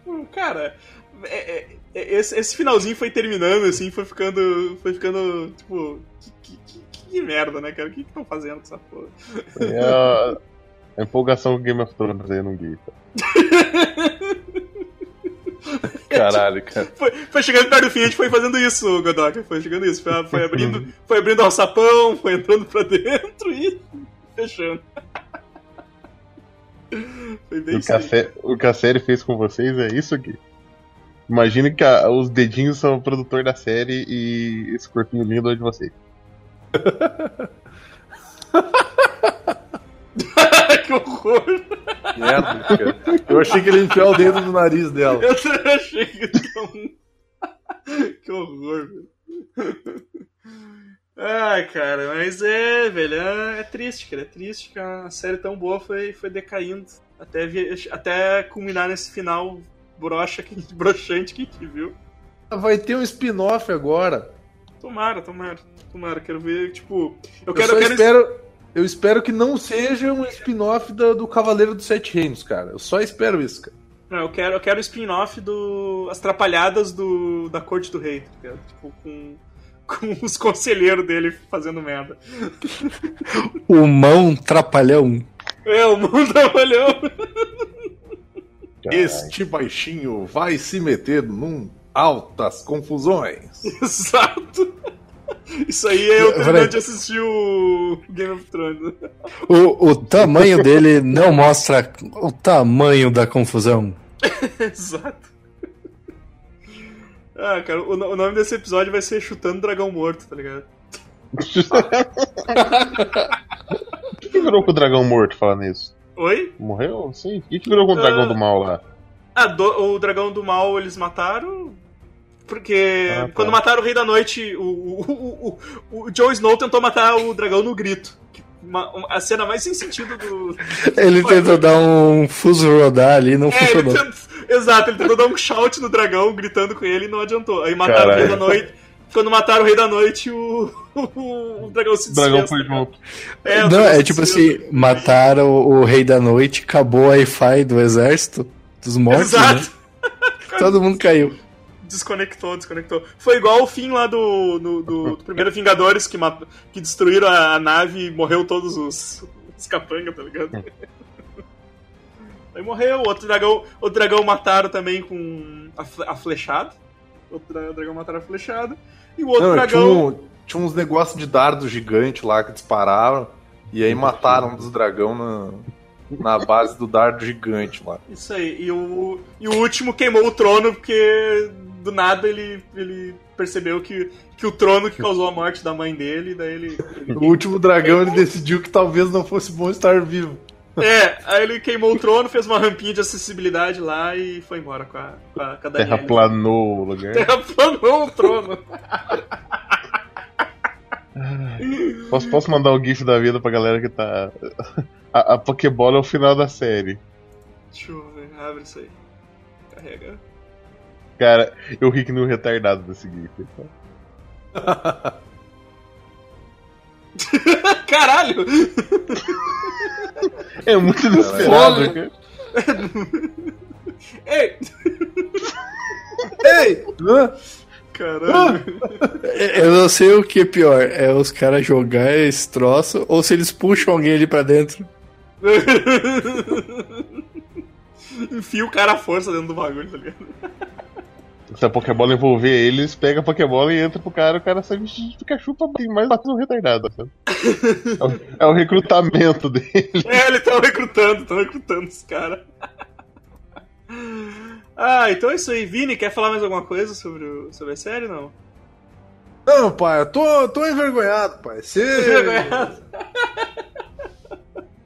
[SPEAKER 2] Hum, Cara, é- é- esse, esse finalzinho foi terminando, assim, foi ficando. Foi ficando, tipo. Que, que- que- que merda, né, cara? O que estão fazendo com essa porra?
[SPEAKER 6] É a, a empolgação com Game of Thrones aí no Gui. cara.
[SPEAKER 3] Caralho, cara.
[SPEAKER 2] Foi, foi chegando perto do fim, a gente foi fazendo isso, Godoka. Foi chegando isso. Foi, foi abrindo, foi abrindo alçapão, foi entrando pra dentro e fechando. Foi bem
[SPEAKER 6] O que, o que a série fez com vocês é isso aqui. Imagine que a- os dedinhos são o produtor da série e esse corpinho lindo é de vocês.
[SPEAKER 2] que horror!
[SPEAKER 3] Merda, cara. Eu achei que ele ia enfiar o dedo no nariz dela.
[SPEAKER 2] Eu também achei que tão... Que horror, velho. Ai, cara, mas é, velho, é, é triste, cara. É triste que a série tão boa foi, foi decaindo. Até, vi- até culminar nesse final broxa, que, broxante que a gente viu.
[SPEAKER 3] Vai ter um spin-off agora.
[SPEAKER 2] Tomara, tomara, tomara. Quero ver, tipo. Eu
[SPEAKER 3] Eu,
[SPEAKER 2] quero.
[SPEAKER 3] só
[SPEAKER 2] eu quero...
[SPEAKER 3] espero, eu espero que não seja um spin-off do, do Cavaleiro dos Sete Reinos, cara. Eu só espero isso, cara.
[SPEAKER 2] Não, eu quero, eu quero o spin-off do. As Trapalhadas do, da Corte do Rei, tá ligado? Tipo, com. Com os conselheiros dele fazendo merda.
[SPEAKER 4] O mão trapalhão.
[SPEAKER 2] É, o mundo trabalhou.
[SPEAKER 3] Este baixinho vai se meter num altas confusões.
[SPEAKER 2] Exato. Isso aí é eu terminando de assistir o Game of Thrones.
[SPEAKER 4] O, o tamanho dele não mostra o tamanho da confusão.
[SPEAKER 2] Exato. Ah, cara, o, o nome desse episódio vai ser Chutando Dragão Morto, tá ligado?
[SPEAKER 6] O que, que virou com o dragão morto falando isso?
[SPEAKER 2] Oi?
[SPEAKER 6] Morreu? Sim. O que, que virou com o dragão
[SPEAKER 2] Ah.
[SPEAKER 6] do mal lá?
[SPEAKER 2] Ah, do- o dragão do mal eles mataram. Porque
[SPEAKER 6] Ah, tá.
[SPEAKER 2] quando mataram o Rei da Noite, o, o, o, o, o Jon Snow tentou matar o dragão no grito. Uma- uma- a cena mais sem sentido do.
[SPEAKER 4] Ele tentou dar um fuso rodar ali, não
[SPEAKER 2] É, ele
[SPEAKER 4] funcionou.
[SPEAKER 2] tentou, exato, ele tentou dar um shout no dragão, gritando com ele e não adiantou. Aí mataram o Rei da
[SPEAKER 6] Caralho.
[SPEAKER 2] Noite. Quando mataram o Rei da Noite, o, o, dragão se
[SPEAKER 6] O dragão foi
[SPEAKER 2] ligado?
[SPEAKER 6] junto.
[SPEAKER 2] É, o
[SPEAKER 4] Não, é tipo assim, mataram o, o Rei da Noite, acabou o Wi-Fi do exército, dos mortos,
[SPEAKER 2] Exato.
[SPEAKER 4] né? Todo mundo caiu.
[SPEAKER 2] Desconectou, desconectou. Foi igual o fim lá do, no- do, do primeiro Vingadores que, mat- que destruíram a, a nave e morreu todos os, os capanga, tá ligado? Aí morreu, outro dragão, outro dragão mataram também com a, a flechada. Outro dra- dragão mataram a flechada. E o outro
[SPEAKER 3] Não, tinha,
[SPEAKER 2] dragão.
[SPEAKER 3] um- tinha uns negócios de dardo gigante lá que dispararam. E aí mataram um dos dragão na, na base do dardo gigante lá.
[SPEAKER 2] Isso aí. E o, e o último queimou o trono porque do nada ele, ele percebeu que, que o trono que causou a morte da mãe dele, daí ele. ele-
[SPEAKER 3] O último dragão ele decidiu que talvez não fosse bom estar vivo.
[SPEAKER 2] É, aí ele queimou o trono, fez uma rampinha de acessibilidade lá e foi embora com a, com a, com a Daenerys.
[SPEAKER 6] Terraplanou o lugar.
[SPEAKER 2] Terraplanou o trono.
[SPEAKER 6] Posso, posso mandar o GIF da vida pra galera que tá. A, a Pokébola é o final da série.
[SPEAKER 2] Deixa eu ver, abre isso aí. Carrega.
[SPEAKER 6] Cara, eu ri que nem um retardado desse GIF.
[SPEAKER 2] Caralho!
[SPEAKER 6] É muito inesperado, cara.
[SPEAKER 2] Ei!
[SPEAKER 3] Ei! hã?
[SPEAKER 2] Caralho!
[SPEAKER 4] Eu não sei o que é pior, é os caras jogar esse troço ou se eles puxam alguém ali pra dentro.
[SPEAKER 2] Enfia o cara à força dentro do bagulho, tá ligado?
[SPEAKER 6] Se a Pokébola envolver eles, pega a Pokébola e entra pro cara, o cara sai vestido de Pikachu pra tem mais bater um retardado. É o, é o recrutamento dele.
[SPEAKER 2] É, eles estão recrutando, estão recrutando os caras. Ah, então é isso aí. Vini, quer falar mais alguma coisa sobre, o, sobre a série, não?
[SPEAKER 3] Não, pai, eu tô, tô envergonhado, pai. Você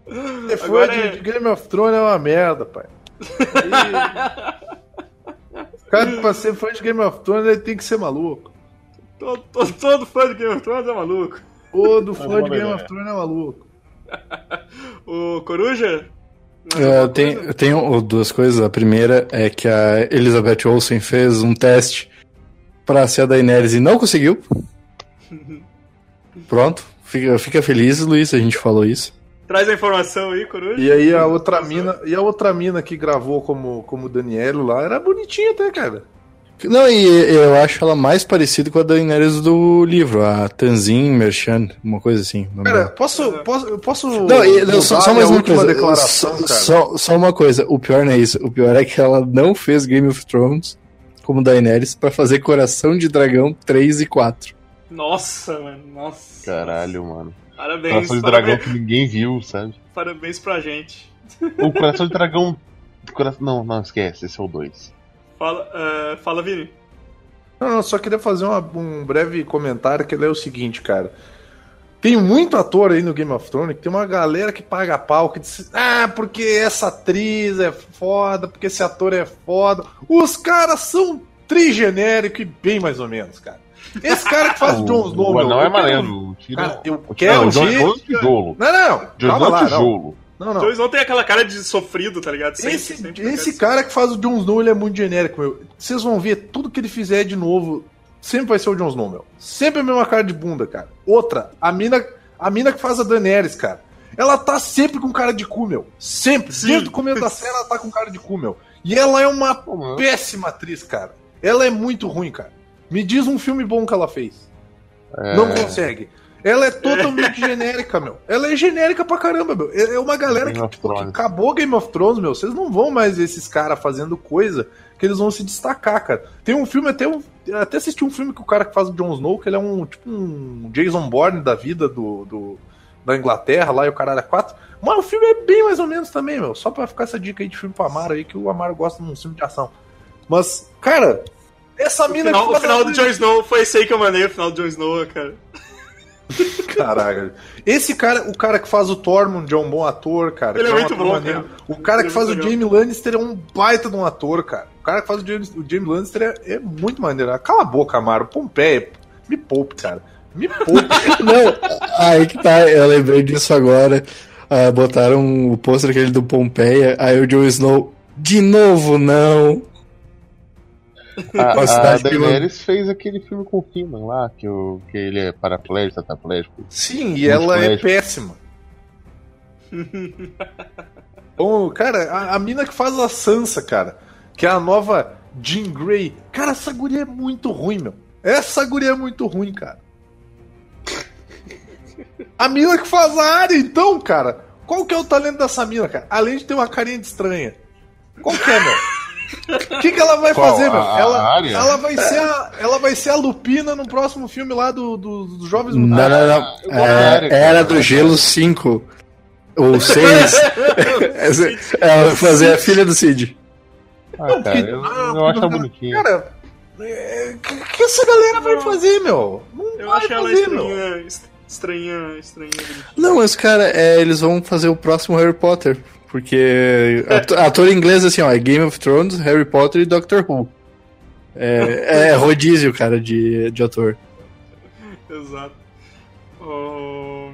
[SPEAKER 3] você foi
[SPEAKER 2] é-
[SPEAKER 3] de Game of Thrones é uma merda, pai. E... cara que pra ser fã de Game of Thrones ele tem que ser maluco.
[SPEAKER 2] Todo, todo, todo fã de Game of Thrones é maluco.
[SPEAKER 3] Todo fã
[SPEAKER 6] vou
[SPEAKER 3] de Game of Thrones é maluco.
[SPEAKER 2] O Coruja?
[SPEAKER 4] É,
[SPEAKER 2] alguma
[SPEAKER 4] eu tenho, eu tenho duas coisas. A primeira é que a Elizabeth Olsen fez um teste pra ser a Daenerys e não conseguiu. Pronto. Fica, fica feliz, Luiz, a gente falou isso.
[SPEAKER 2] Traz a informação aí, Coruja.
[SPEAKER 3] E aí a outra mina, e a outra mina que gravou como como Danielo lá era bonitinha até, cara.
[SPEAKER 4] Não, e eu acho ela mais parecida com a Daenerys do livro, a Tanzin Merchan, uma coisa assim.
[SPEAKER 3] Cara, posso posso posso
[SPEAKER 4] Não, e- não, só, só mais uma coisa.
[SPEAKER 3] declaração,
[SPEAKER 4] só,
[SPEAKER 3] cara.
[SPEAKER 4] só, só uma coisa. O pior não é isso. O pior é que ela não fez Game of Thrones como Daenerys pra fazer Coração de Dragão 3 e 4.
[SPEAKER 2] Nossa, mano. Nossa.
[SPEAKER 6] Caralho, mano.
[SPEAKER 2] Parabéns.
[SPEAKER 6] Coração de dragão
[SPEAKER 2] Parabéns,
[SPEAKER 6] que ninguém viu, sabe?
[SPEAKER 2] parabéns pra gente.
[SPEAKER 6] O coração de dragão. Cora... Não, não, esquece, esse é o 2.
[SPEAKER 2] Fala, eh, fala Vini.
[SPEAKER 3] Não, eu só queria fazer uma- um breve comentário que ele é o seguinte, cara. Tem muito ator aí no Game of Thrones que tem uma galera que paga pau, que diz, ah, porque essa atriz é foda, porque esse ator é foda. Os caras são trigenérico e bem mais ou menos, cara. Esse cara que faz o Jon Snow,
[SPEAKER 6] o
[SPEAKER 3] meu,
[SPEAKER 6] anão
[SPEAKER 3] eu
[SPEAKER 6] é maneiro. Tira...
[SPEAKER 3] Cara, eu
[SPEAKER 6] Não,
[SPEAKER 3] quero
[SPEAKER 6] o Jon
[SPEAKER 3] ver-
[SPEAKER 6] Snow é tijolo.
[SPEAKER 3] Não, não, não.
[SPEAKER 6] Jon Snow
[SPEAKER 3] lá,
[SPEAKER 6] é
[SPEAKER 3] não.
[SPEAKER 6] tijolo.
[SPEAKER 3] Não, não.
[SPEAKER 2] Jon Snow tem aquela cara de sofrido, tá ligado? Sempre,
[SPEAKER 3] Esse,
[SPEAKER 2] sempre
[SPEAKER 3] esse
[SPEAKER 2] tá
[SPEAKER 3] cara que faz o Jon Snow, ele é muito genérico, meu. Vocês vão ver tudo que ele fizer de novo, sempre vai ser o Jon Snow, meu. Sempre a mesma cara de bunda, cara. Outra, a mina, a mina que faz a Daenerys, cara. Ela tá sempre com cara de cu, meu. Sempre.
[SPEAKER 2] Sim.
[SPEAKER 3] Desde o começo da série, ela tá com cara de cu, meu. E ela é uma
[SPEAKER 6] Pô,
[SPEAKER 3] péssima atriz, cara. Ela é muito ruim, cara. Me diz um filme bom que ela fez.
[SPEAKER 6] É,
[SPEAKER 3] Não consegue. Ela é totalmente genérica, meu. Ela é genérica pra caramba, meu. É é uma galera que, tipo, que acabou Game of Thrones, meu. Vocês não vão mais ver esses caras fazendo coisa que eles vão se destacar, cara. Tem um filme, até um, até assisti um filme que o cara que faz o Jon Snow, que ele é um tipo um Jason Bourne da vida do, do da Inglaterra lá e o caralho é quatro. Mas o filme é bem mais ou menos também, meu. Só pra ficar essa dica aí de filme pro Amaro aí, que o Amaro gosta de um filme de ação. Mas, cara, essa
[SPEAKER 2] O
[SPEAKER 3] mina
[SPEAKER 2] final,
[SPEAKER 3] que
[SPEAKER 2] o final do Jon Snow foi esse aí que eu mandei, o final do Jon Snow, cara.
[SPEAKER 3] Caraca. Esse cara, o cara que faz o Tormund é um bom ator, cara.
[SPEAKER 2] Ele é
[SPEAKER 3] um
[SPEAKER 2] muito bom,
[SPEAKER 3] maneiro.
[SPEAKER 2] cara.
[SPEAKER 3] O cara
[SPEAKER 2] Ele
[SPEAKER 3] que
[SPEAKER 2] é
[SPEAKER 3] faz o. Jamie Lannister é um baita de um ator, cara. O cara que faz o James, o Jamie Lannister é, é muito maneiro. Cala a boca, Amaro. Pompeia. Me poupe, cara. Me poupe.
[SPEAKER 4] Não, aí que tá, eu lembrei disso agora. Ah, botaram o pôster aquele do Pompeia, aí o Jon Snow, de novo não.
[SPEAKER 6] A, a
[SPEAKER 4] cidade
[SPEAKER 6] Daenerys fez aquele filme com o Freeman lá, que, o, que ele é paraplégico, tetraplégico.
[SPEAKER 3] Sim, e ela é péssima. Bom, cara, a, a mina que faz a Sansa, cara, que é a nova Jean Grey. Cara, essa guria é muito ruim, meu. Essa guria é muito ruim, cara. A mina que faz a área, então, cara. Qual que é o talento dessa mina, cara? Além de ter uma carinha de estranha. Qual que é, meu? O que, que ela vai
[SPEAKER 6] Qual?
[SPEAKER 3] fazer, meu?
[SPEAKER 6] A-
[SPEAKER 3] ela, ela, vai ser a, ela vai ser a Lupina no próximo filme lá do, do- dos Jovens
[SPEAKER 4] Não,
[SPEAKER 3] Mutantes.
[SPEAKER 4] não, não.
[SPEAKER 6] da
[SPEAKER 4] É, era do Gelo 5. Ou 6. Ela vai fazer a filha do Cid.
[SPEAKER 6] Ah,
[SPEAKER 3] Não,
[SPEAKER 6] cara, eu, eu acho ela bonitinha.
[SPEAKER 3] Cara, o que, que essa galera vai fazer, meu? Não
[SPEAKER 2] Eu
[SPEAKER 3] vai
[SPEAKER 2] acho ela
[SPEAKER 3] fazer, meu.
[SPEAKER 2] estranha, est- estranha, estranha. bonitinha.
[SPEAKER 4] Não, mas cara, é, eles vão fazer o próximo Harry Potter. Porque ator, inglês assim, ó, é Game of Thrones, Harry Potter e Doctor Who. É, é rodízio, cara, de, de ator.
[SPEAKER 2] Exato. Ahn,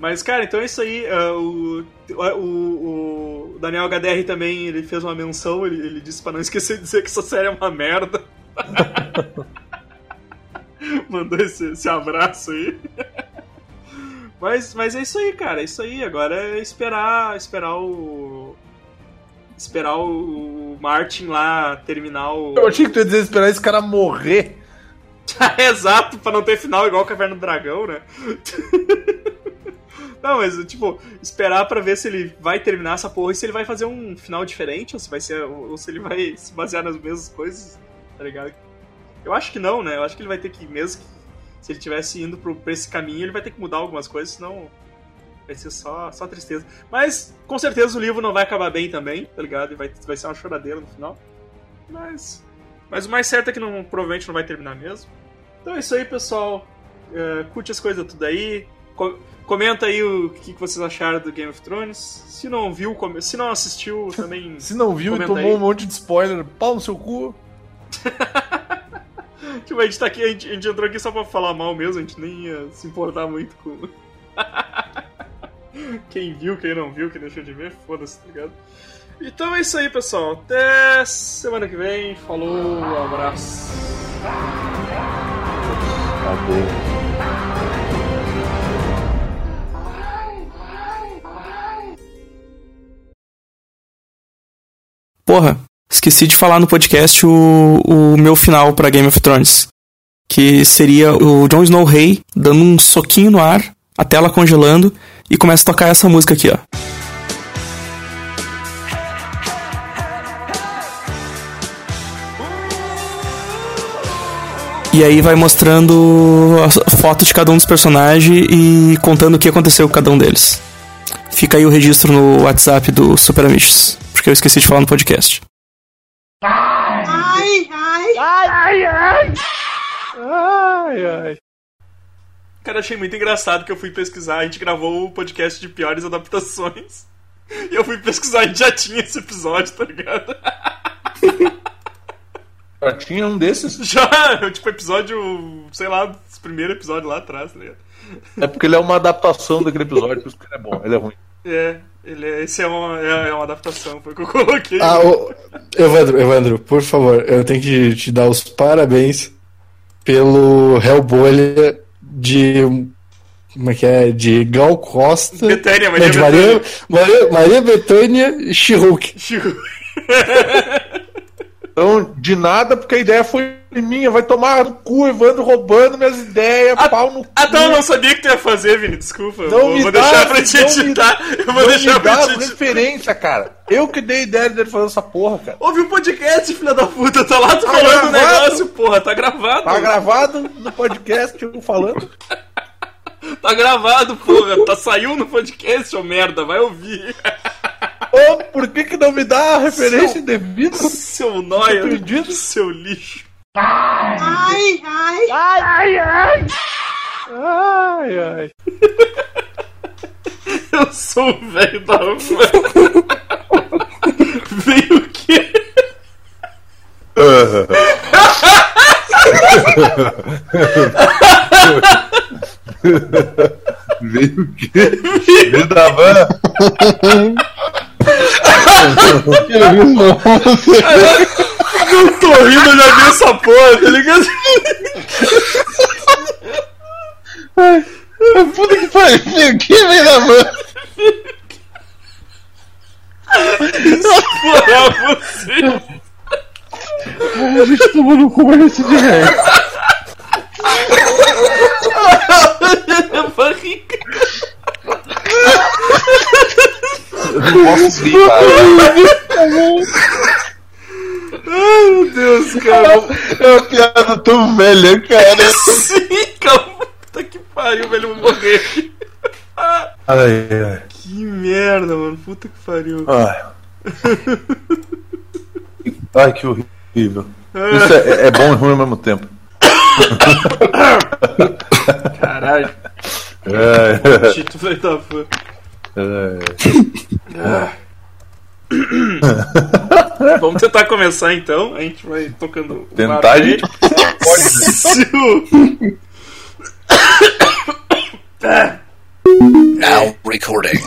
[SPEAKER 2] Mas, cara, então é isso aí. ah, o, o, o Daniel HDR também ele fez uma menção. Ele, ele disse pra não esquecer de dizer que essa série é uma merda. Mandou esse, esse abraço aí. Mas, mas é isso aí, cara. É isso aí. Agora é esperar, esperar o. Esperar o Martin lá terminar o.
[SPEAKER 3] Eu achei que tu ia dizer esperar esse cara morrer.
[SPEAKER 2] Exato, pra não ter final igual Caverna do Dragão, né? não, mas, tipo, esperar pra ver se ele vai terminar essa porra e se ele vai fazer um final diferente, ou se vai ser. ou se ele vai se basear nas mesmas coisas, tá ligado? Eu acho que não, né? Eu acho que ele vai ter que, mesmo que se ele tivesse indo pro, pra esse caminho, ele vai ter que mudar algumas coisas, senão vai ser só, só tristeza. Mas, com certeza, o livro não vai acabar bem também, tá ligado? E vai, vai ser uma choradeira no final. Mas. Mas o mais certo é que não, provavelmente não vai terminar mesmo. Então é isso aí, pessoal. É, curte as coisas tudo aí. Co- comenta aí o que, que vocês acharam do Game of Thrones. Se não viu, se não assistiu, também.
[SPEAKER 3] Se não viu e tomou
[SPEAKER 2] aí.
[SPEAKER 3] um monte de spoiler, pau no seu cu.
[SPEAKER 2] Tipo, a gente tá aqui, a gente, a gente entrou aqui só pra falar mal mesmo, a gente nem ia se importar muito com. quem viu, quem não viu, quem deixou de ver, foda-se, tá ligado? Então é isso aí, pessoal. Até semana que vem. Falou, um abraço.
[SPEAKER 7] Porra, esqueci de falar no podcast o, o meu final pra Game of Thrones. Que seria o Jon Snow rei dando um soquinho no ar, a tela congelando, e começa a tocar essa música aqui, ó. E aí vai mostrando a foto de cada um dos personagens e contando o que aconteceu com cada um deles. Fica aí o registro no WhatsApp do Super Amigos, porque eu esqueci de falar no podcast.
[SPEAKER 3] Ai, ai.
[SPEAKER 2] Cara, achei muito engraçado que eu fui pesquisar. A gente gravou o podcast de piores adaptações. E eu fui pesquisar e já tinha esse episódio, tá ligado?
[SPEAKER 3] Já tinha um desses.
[SPEAKER 2] Já, tipo, episódio, sei lá, os primeiros episódios lá atrás, tá ligado?
[SPEAKER 3] É porque ele é uma adaptação daquele episódio, por isso que ele é bom. Ele é ruim.
[SPEAKER 2] É, ele é, esse é uma, é, é uma adaptação, foi o que eu coloquei.
[SPEAKER 4] Ah, ô, Evandro, Evandro, por favor, eu tenho que te dar os parabéns pelo Hellbolha de. Como é que é? De Gal Costa.
[SPEAKER 2] Betânia,
[SPEAKER 4] Não,
[SPEAKER 2] Maria
[SPEAKER 4] de
[SPEAKER 2] Bethânia.
[SPEAKER 4] Maria, Maria, Maria Betânia e She-Hulk.
[SPEAKER 3] Então, de nada, porque a ideia foi minha. Vai tomar no cu, Evandro roubando minhas ideias,
[SPEAKER 2] Ah,
[SPEAKER 3] pau no cu.
[SPEAKER 2] Ah, então eu não sabia que tu ia fazer, Vini. Desculpa.
[SPEAKER 3] Não
[SPEAKER 2] vou,
[SPEAKER 3] me
[SPEAKER 2] vou
[SPEAKER 3] dá,
[SPEAKER 2] deixar pra te
[SPEAKER 3] não me-
[SPEAKER 2] editar. Eu vou
[SPEAKER 3] Não
[SPEAKER 2] deixar
[SPEAKER 3] me
[SPEAKER 2] pra
[SPEAKER 3] dá
[SPEAKER 2] te editar.
[SPEAKER 3] referência, cara. Eu que dei ideia dele fazer essa porra, cara.
[SPEAKER 2] Ouve um podcast, filha da puta. Tá lá tu
[SPEAKER 3] Tá
[SPEAKER 2] falando o negócio, porra. Tá gravado.
[SPEAKER 3] Tá gravado no podcast, eu falando.
[SPEAKER 2] Tá gravado, porra. Tá, saiu no podcast, ô merda. Vai ouvir.
[SPEAKER 3] Ô, por que que não me dá a referência devida?
[SPEAKER 2] Seu nóia.
[SPEAKER 3] Acredito.
[SPEAKER 2] Seu lixo.
[SPEAKER 3] Ai, ai.
[SPEAKER 2] Eu sou o velho da van. Veio o quê?
[SPEAKER 3] Veio o quê? Veio da van.
[SPEAKER 6] Eu
[SPEAKER 2] tô rindo, eu já vi essa porra, tá ligado?
[SPEAKER 6] Puta que pariu, o que vem da van?
[SPEAKER 2] Porra, você.
[SPEAKER 6] A gente tomou no cu, mas esse de reais.
[SPEAKER 2] Barriga.
[SPEAKER 3] Eu não posso rir, cara.
[SPEAKER 2] Ai, meu Deus, cara.
[SPEAKER 6] É uma piada tão velha, cara.
[SPEAKER 2] Sim, calma. Puta que pariu, velho. Vou morrer.
[SPEAKER 3] Ai, ai.
[SPEAKER 2] Que merda, mano. Puta que pariu.
[SPEAKER 3] Ai. Ai, que horrível. Isso é, é bom e ruim ao mesmo tempo.
[SPEAKER 2] Caralho.
[SPEAKER 3] É,
[SPEAKER 2] Tito vai dar fã.
[SPEAKER 3] é.
[SPEAKER 2] Vamos tentar começar então. A gente vai tocando. o
[SPEAKER 3] Tentar, a gente pode.
[SPEAKER 2] Se o-
[SPEAKER 8] Now recording.